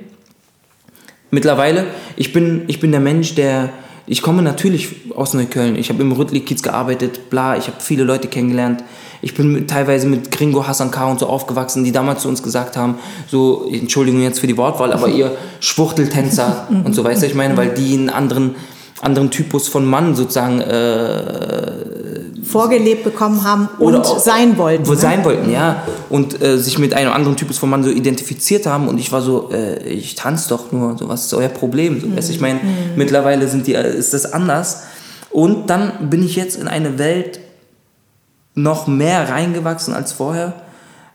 Mittlerweile, ich bin, ich bin der Mensch, der, ich komme natürlich aus Neukölln. Ich habe im Rüttli-Kiez gearbeitet, bla, ich habe viele Leute kennengelernt. Ich bin mit, teilweise mit Gringo Hassan K. und so aufgewachsen, die damals zu uns gesagt haben, so, Entschuldigung jetzt für die Wortwahl, aber ihr Schwuchteltänzer und so, weißt du, ich meine, weil die einen anderen, anderen Typus von Mann sozusagen äh, Vorgelebt bekommen haben und auch- sein wollten. Wo ne? sein wollten, ja. Und äh, sich mit einem anderen Typus von Mann so identifiziert haben. Und ich war so, äh, ich tanze doch nur. So, was ist euer Problem? So, du, ich meine, mittlerweile sind die, äh, ist das anders. Und dann bin ich jetzt in eine Welt noch mehr reingewachsen als vorher.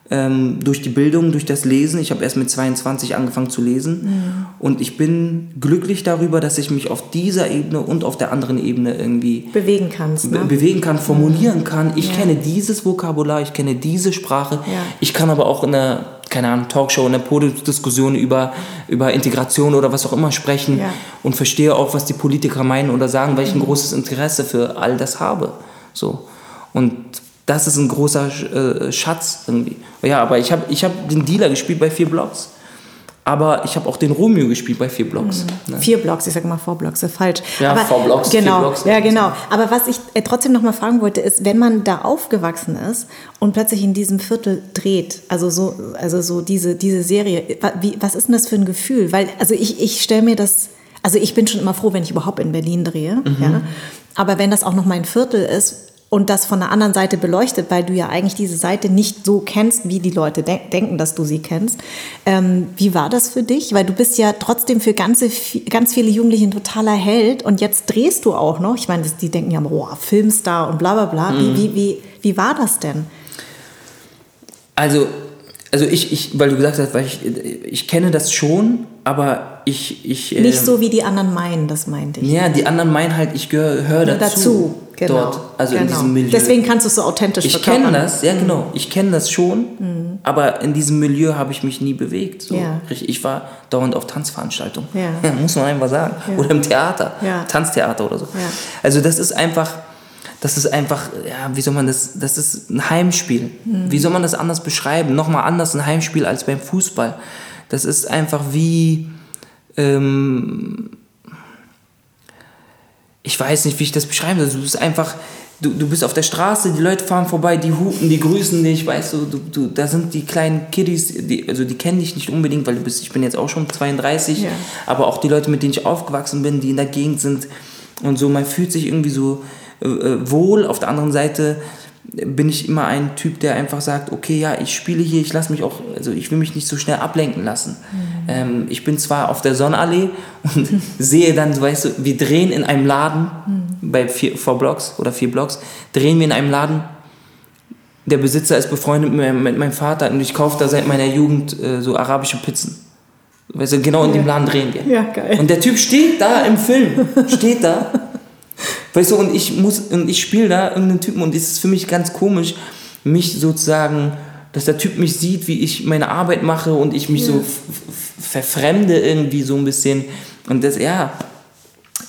Ähm, durch die Bildung, durch das Lesen. Ich habe erst mit 22 angefangen zu lesen. Und ich bin glücklich darüber, dass ich mich auf dieser Ebene und auf der anderen Ebene irgendwie bewegen kannst. be Ne? bewegen kann, formulieren kann. Ich kenne dieses Vokabular, ich kenne diese Sprache. Ja. Ich kann aber auch in einer, keine Ahnung, Talkshow, in einer Podiumsdiskussion über, über Integration oder was auch immer sprechen Ja. und verstehe auch, was die Politiker meinen oder sagen, weil ich ein großes Interesse für all das habe. So. Und das ist ein großer äh, Schatz irgendwie. Ja, aber ich habe ich hab den Dealer gespielt bei vier Blocks. Aber ich habe auch den Romeo gespielt bei vier Blocks. Ne? Vier Blocks, ich sage mal Four Blocks, ist falsch. Ja, Aber, Four Blocks, vier genau, Blocks. Ja, genau. Aber was ich äh, trotzdem noch mal fragen wollte, ist, wenn man da aufgewachsen ist und plötzlich in diesem Viertel dreht, also so, also so diese, diese Serie, wie, was ist denn das für ein Gefühl? Weil, also ich, ich stelle mir das, also ich bin schon immer froh, wenn ich überhaupt in Berlin drehe, Mhm. ja. Aber wenn das auch noch mein Viertel ist, und das von der anderen Seite beleuchtet, weil du ja eigentlich diese Seite nicht so kennst, wie die Leute de denken, dass du sie kennst. Ähm, wie war das für dich? Weil du bist ja trotzdem für ganze, ganz viele Jugendliche ein totaler Held und jetzt drehst du auch noch. Ich meine, die denken ja, oh, Filmstar und bla bla bla. Mhm. Wie, wie, wie, wie war das denn? Also, also ich, ich, weil du gesagt hast, weil ich, ich kenne das schon, aber ich, ich äh, Nicht so, wie die anderen meinen, das meinte ich. Ja, die anderen meinen halt, ich gehöre dazu. Dazu, genau. Dort, also in genau. diesem Milieu. Deswegen kannst du es so authentisch ich kenne das, ja genau, ich kenne das schon, aber in diesem Milieu habe ich mich nie bewegt. So. Ja. Ich, war dauernd auf Tanzveranstaltungen, Ja. muss man einfach sagen. Ja. Oder im Theater, Ja. Tanztheater oder so. Also das ist einfach, das ist einfach, ja, wie soll man das, das ist ein Heimspiel. Mhm. Wie soll man das anders beschreiben? Nochmal anders ein Heimspiel als beim Fußball. Das ist einfach wie, ähm, ich weiß nicht, wie ich das beschreiben soll. Du bist einfach, du, du bist auf der Straße, die Leute fahren vorbei, die hupen, die grüßen dich, weißt du, du, du da sind die kleinen Kiddies, die, also die kennen dich nicht unbedingt, weil du bist, ich bin jetzt auch schon 32, ja. aber auch die Leute, mit denen ich aufgewachsen bin, die in der Gegend sind und so, man fühlt sich irgendwie so wohl. Auf der anderen Seite bin ich immer ein Typ, der einfach sagt, okay, ja, ich spiele hier, ich lasse mich auch, also ich will mich nicht so schnell ablenken lassen. Mhm. Ähm, ich bin zwar auf der Sonnenallee und sehe dann, weißt du, wir drehen in einem Laden, mhm. bei vier, vier Blocks oder vier Blocks, drehen wir in einem Laden. Der Besitzer ist befreundet mit, mit meinem Vater und ich kaufe da seit meiner Jugend äh, so arabische Pizzen. Weißt du, genau in dem Laden drehen wir. Ja, geil. Und der Typ steht da im Film, steht da Weißt du, und ich muss, und ich spiele da irgendeinen Typen und es ist für mich ganz komisch, mich sozusagen, dass der Typ mich sieht, wie ich meine Arbeit mache und ich mich ja. so verfremde irgendwie so ein bisschen. Und das, ja.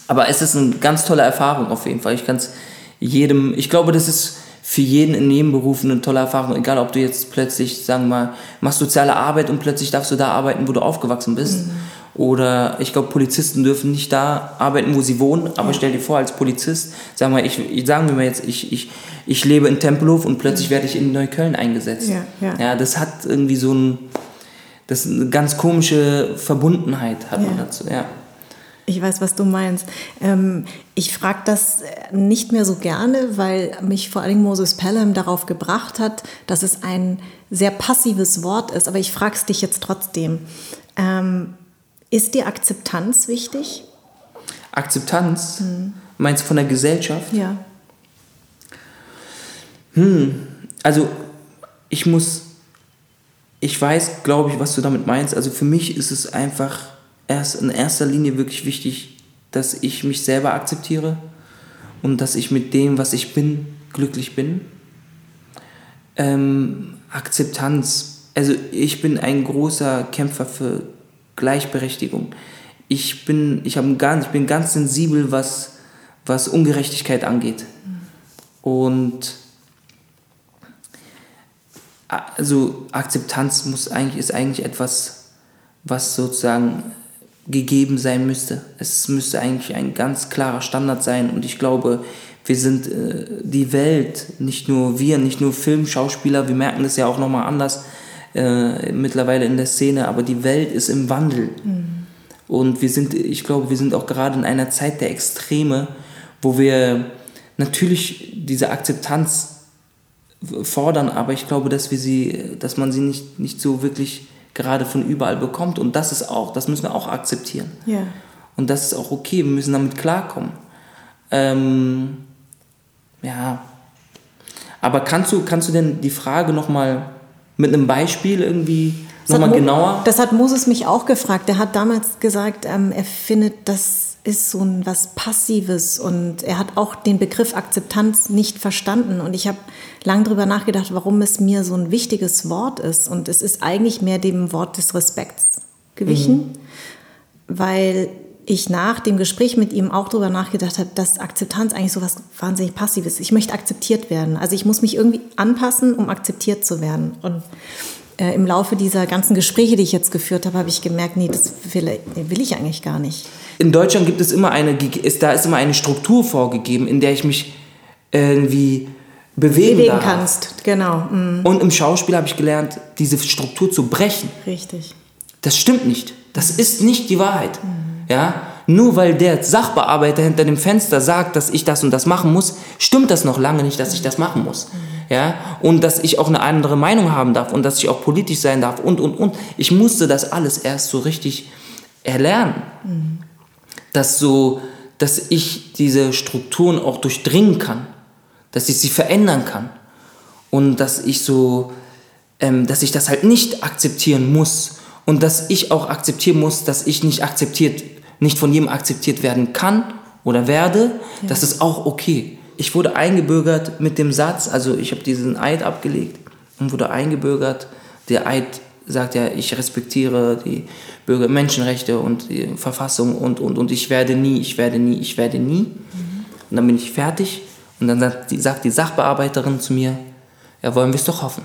Aber es ist eine ganz tolle Erfahrung auf jeden Fall. Ich kann es jedem, ich glaube, das ist für jeden in jedem Beruf eine tolle Erfahrung. Egal, ob du jetzt plötzlich, sagen wir mal, machst soziale Arbeit und plötzlich darfst du da arbeiten, wo du aufgewachsen bist. Mhm oder ich glaube, Polizisten dürfen nicht da arbeiten, wo sie wohnen. Aber ja. stell dir vor, als Polizist, sagen wir, ich, ich, sagen wir mal jetzt, ich, ich, ich lebe in Tempelhof und plötzlich werde ich in Neukölln eingesetzt. Ja, ja. ja das hat irgendwie so ein, das eine ganz komische Verbundenheit hat man dazu, ja. Ich weiß, was du meinst. Ähm, ich frage das nicht mehr so gerne, weil mich vor allem Moses Pelham darauf gebracht hat, dass es ein sehr passives Wort ist. Aber ich frage es dich jetzt trotzdem. Ähm, ist dir Akzeptanz wichtig? Akzeptanz? Hm. Meinst du von der Gesellschaft? Ja. Hm, also ich muss, ich weiß, glaube ich, was du damit meinst. Also für mich ist es einfach erst in erster Linie wirklich wichtig, dass ich mich selber akzeptiere und dass ich mit dem, was ich bin, glücklich bin. Ähm, Akzeptanz. Also ich bin ein großer Kämpfer für Gleichberechtigung. Ich bin, ich ganz, ich bin ganz sensibel, was, was Ungerechtigkeit angeht. Und also Akzeptanz muss eigentlich, ist eigentlich etwas, was sozusagen gegeben sein müsste. Es müsste eigentlich ein ganz klarer Standard sein und ich glaube, wir sind äh, die Welt, nicht nur wir, nicht nur Filmschauspieler, wir merken das ja auch nochmal anders, äh, mittlerweile in der Szene, aber die Welt ist im Wandel. Mhm. Und wir sind, ich glaube, wir sind auch gerade in einer Zeit der Extreme, wo wir natürlich diese Akzeptanz fordern, aber ich glaube, dass wir sie, dass man sie nicht, nicht so wirklich gerade von überall bekommt. Und das ist auch, das müssen wir auch akzeptieren. Ja. Und das ist auch okay, wir müssen damit klarkommen. Ähm, ja. Aber kannst du, kannst du denn die Frage nochmal mit einem Beispiel irgendwie nochmal genauer? Das hat Moses mich auch gefragt. Er hat damals gesagt, ähm, er findet, das ist so ein was Passives und er hat auch den Begriff Akzeptanz nicht verstanden. Und ich habe lange darüber nachgedacht, warum es mir so ein wichtiges Wort ist. Und es ist eigentlich mehr dem Wort des Respekts gewichen, mhm. weil ich nach dem Gespräch mit ihm auch darüber nachgedacht habe, dass Akzeptanz eigentlich so was wahnsinnig Passives ist. Ich möchte akzeptiert werden. Also ich muss mich irgendwie anpassen, um akzeptiert zu werden. Und äh, im Laufe dieser ganzen Gespräche, die ich jetzt geführt habe, habe ich gemerkt, nee, das will, will ich eigentlich gar nicht. In Deutschland gibt es immer eine, ist, da ist immer eine Struktur vorgegeben, in der ich mich irgendwie bewegen, bewegen darf. kannst, genau. Mhm. Und im Schauspiel habe ich gelernt, diese Struktur zu brechen. Richtig. Das stimmt nicht. Das ist nicht die Wahrheit. Mhm. Ja? Nur weil der Sachbearbeiter hinter dem Fenster sagt, dass ich das und das machen muss, stimmt das noch lange nicht, dass ich das machen muss. Ja? Und dass ich auch eine andere Meinung haben darf und dass ich auch politisch sein darf und, und, und. Ich musste das alles erst so richtig erlernen. Mhm. Dass so, dass ich diese Strukturen auch durchdringen kann. Dass ich sie verändern kann. Und dass ich so, ähm, dass ich das halt nicht akzeptieren muss. Und dass ich auch akzeptieren muss, dass ich nicht akzeptiert nicht von jedem akzeptiert werden kann oder werde, ja. das ist auch okay. Ich wurde eingebürgert mit dem Satz, also ich habe diesen Eid abgelegt und wurde eingebürgert. Der Eid sagt ja, ich respektiere die Bürger Menschenrechte und die Verfassung und, und, und ich werde nie, ich werde nie, ich werde nie. Mhm. Und dann bin ich fertig und dann sagt die, sagt die Sachbearbeiterin zu mir, ja, wollen wir es doch hoffen,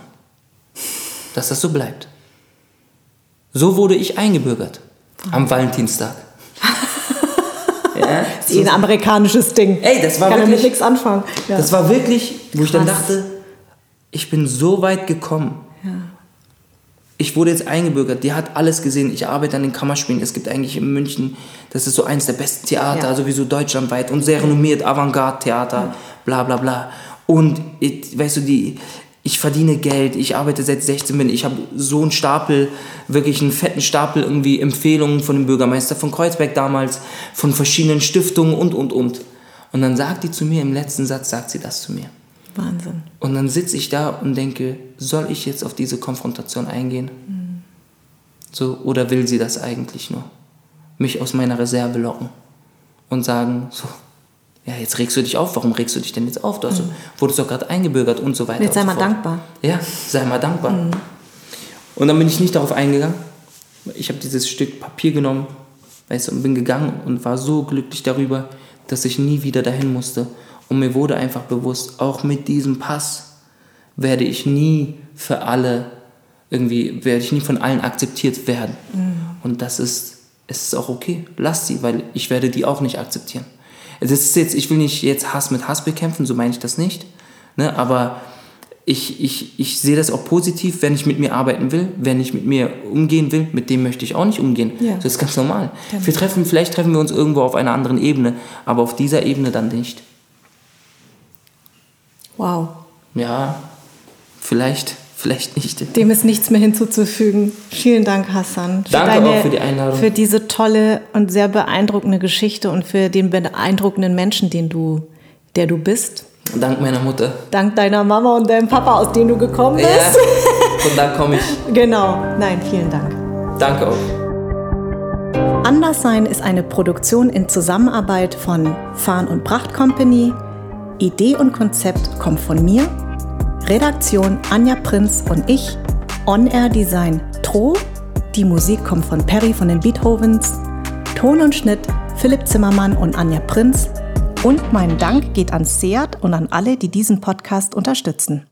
dass das so bleibt. So wurde ich eingebürgert am Valentinstag. Ja? Das ist eh ein amerikanisches Ding. Ey, das war Kann wirklich. damit nichts anfangen. Ja. Das war wirklich, wo ich dann dachte, ich bin so weit gekommen. Ich wurde jetzt eingebürgert, die hat alles gesehen. Ich arbeite an den Kammerspielen. Es gibt eigentlich in München, das ist so eins der besten Theater, Ja. sowieso deutschlandweit und sehr renommiert, Avantgarde-Theater, bla bla bla. Und ich, weißt du, die, ich verdiene Geld, ich arbeite seit 16 bin, ich habe so einen Stapel, wirklich einen fetten Stapel irgendwie Empfehlungen von dem Bürgermeister von Kreuzberg damals, von verschiedenen Stiftungen und und und. Und dann sagt die zu mir, im letzten Satz sagt sie das zu mir. Wahnsinn. Und dann sitze ich da und denke, soll ich jetzt auf diese Konfrontation eingehen? So, oder will sie das eigentlich nur? Mich aus meiner Reserve locken und sagen, so, ja, jetzt regst du dich auf, warum regst du dich denn jetzt auf? Du hast, wurdest doch gerade eingebürgert und so weiter. Jetzt sei mal so dankbar. Ja, sei mal dankbar. Und dann bin ich nicht darauf eingegangen. Ich habe dieses Stück Papier genommen, weißt du, und bin gegangen und war so glücklich darüber, dass ich nie wieder dahin musste. Und mir wurde einfach bewusst, auch mit diesem Pass werde ich nie für alle irgendwie, werde ich nie von allen akzeptiert werden. Und das ist, es ist auch okay. Lass sie, weil ich werde die auch nicht akzeptieren. Das ist jetzt, ich will nicht jetzt Hass mit Hass bekämpfen, so meine ich das nicht. Ne? Aber ich, ich, ich sehe das auch positiv, wenn ich mit mir arbeiten will, wenn ich mit mir umgehen will, mit dem möchte ich auch nicht umgehen. Ja. Das ist ganz normal. Wir treffen, vielleicht treffen wir uns irgendwo auf einer anderen Ebene, aber auf dieser Ebene dann nicht. Wow. Ja, vielleicht, vielleicht nicht. Dem ist nichts mehr hinzuzufügen. Vielen Dank, Hassan. Für Danke auch für die Einladung. Für diese tolle und sehr beeindruckende Geschichte und für den beeindruckenden Menschen, den du, der du bist. Dank meiner Mutter. Dank deiner Mama und deinem Papa, aus denen du gekommen bist. Ja, von da komme ich. Genau. Nein, vielen Dank. Danke auch. Anderssein ist eine Produktion in Zusammenarbeit von Farn und Pracht Company. Idee und Konzept kommt von mir. Redaktion Anja Prinz und ich. On-Air Design Tro. Die Musik kommt von Perry von den Beethovens. Ton und Schnitt Philipp Zimmermann und Anja Prinz. Und mein Dank geht an Seat und an alle, die diesen Podcast unterstützen.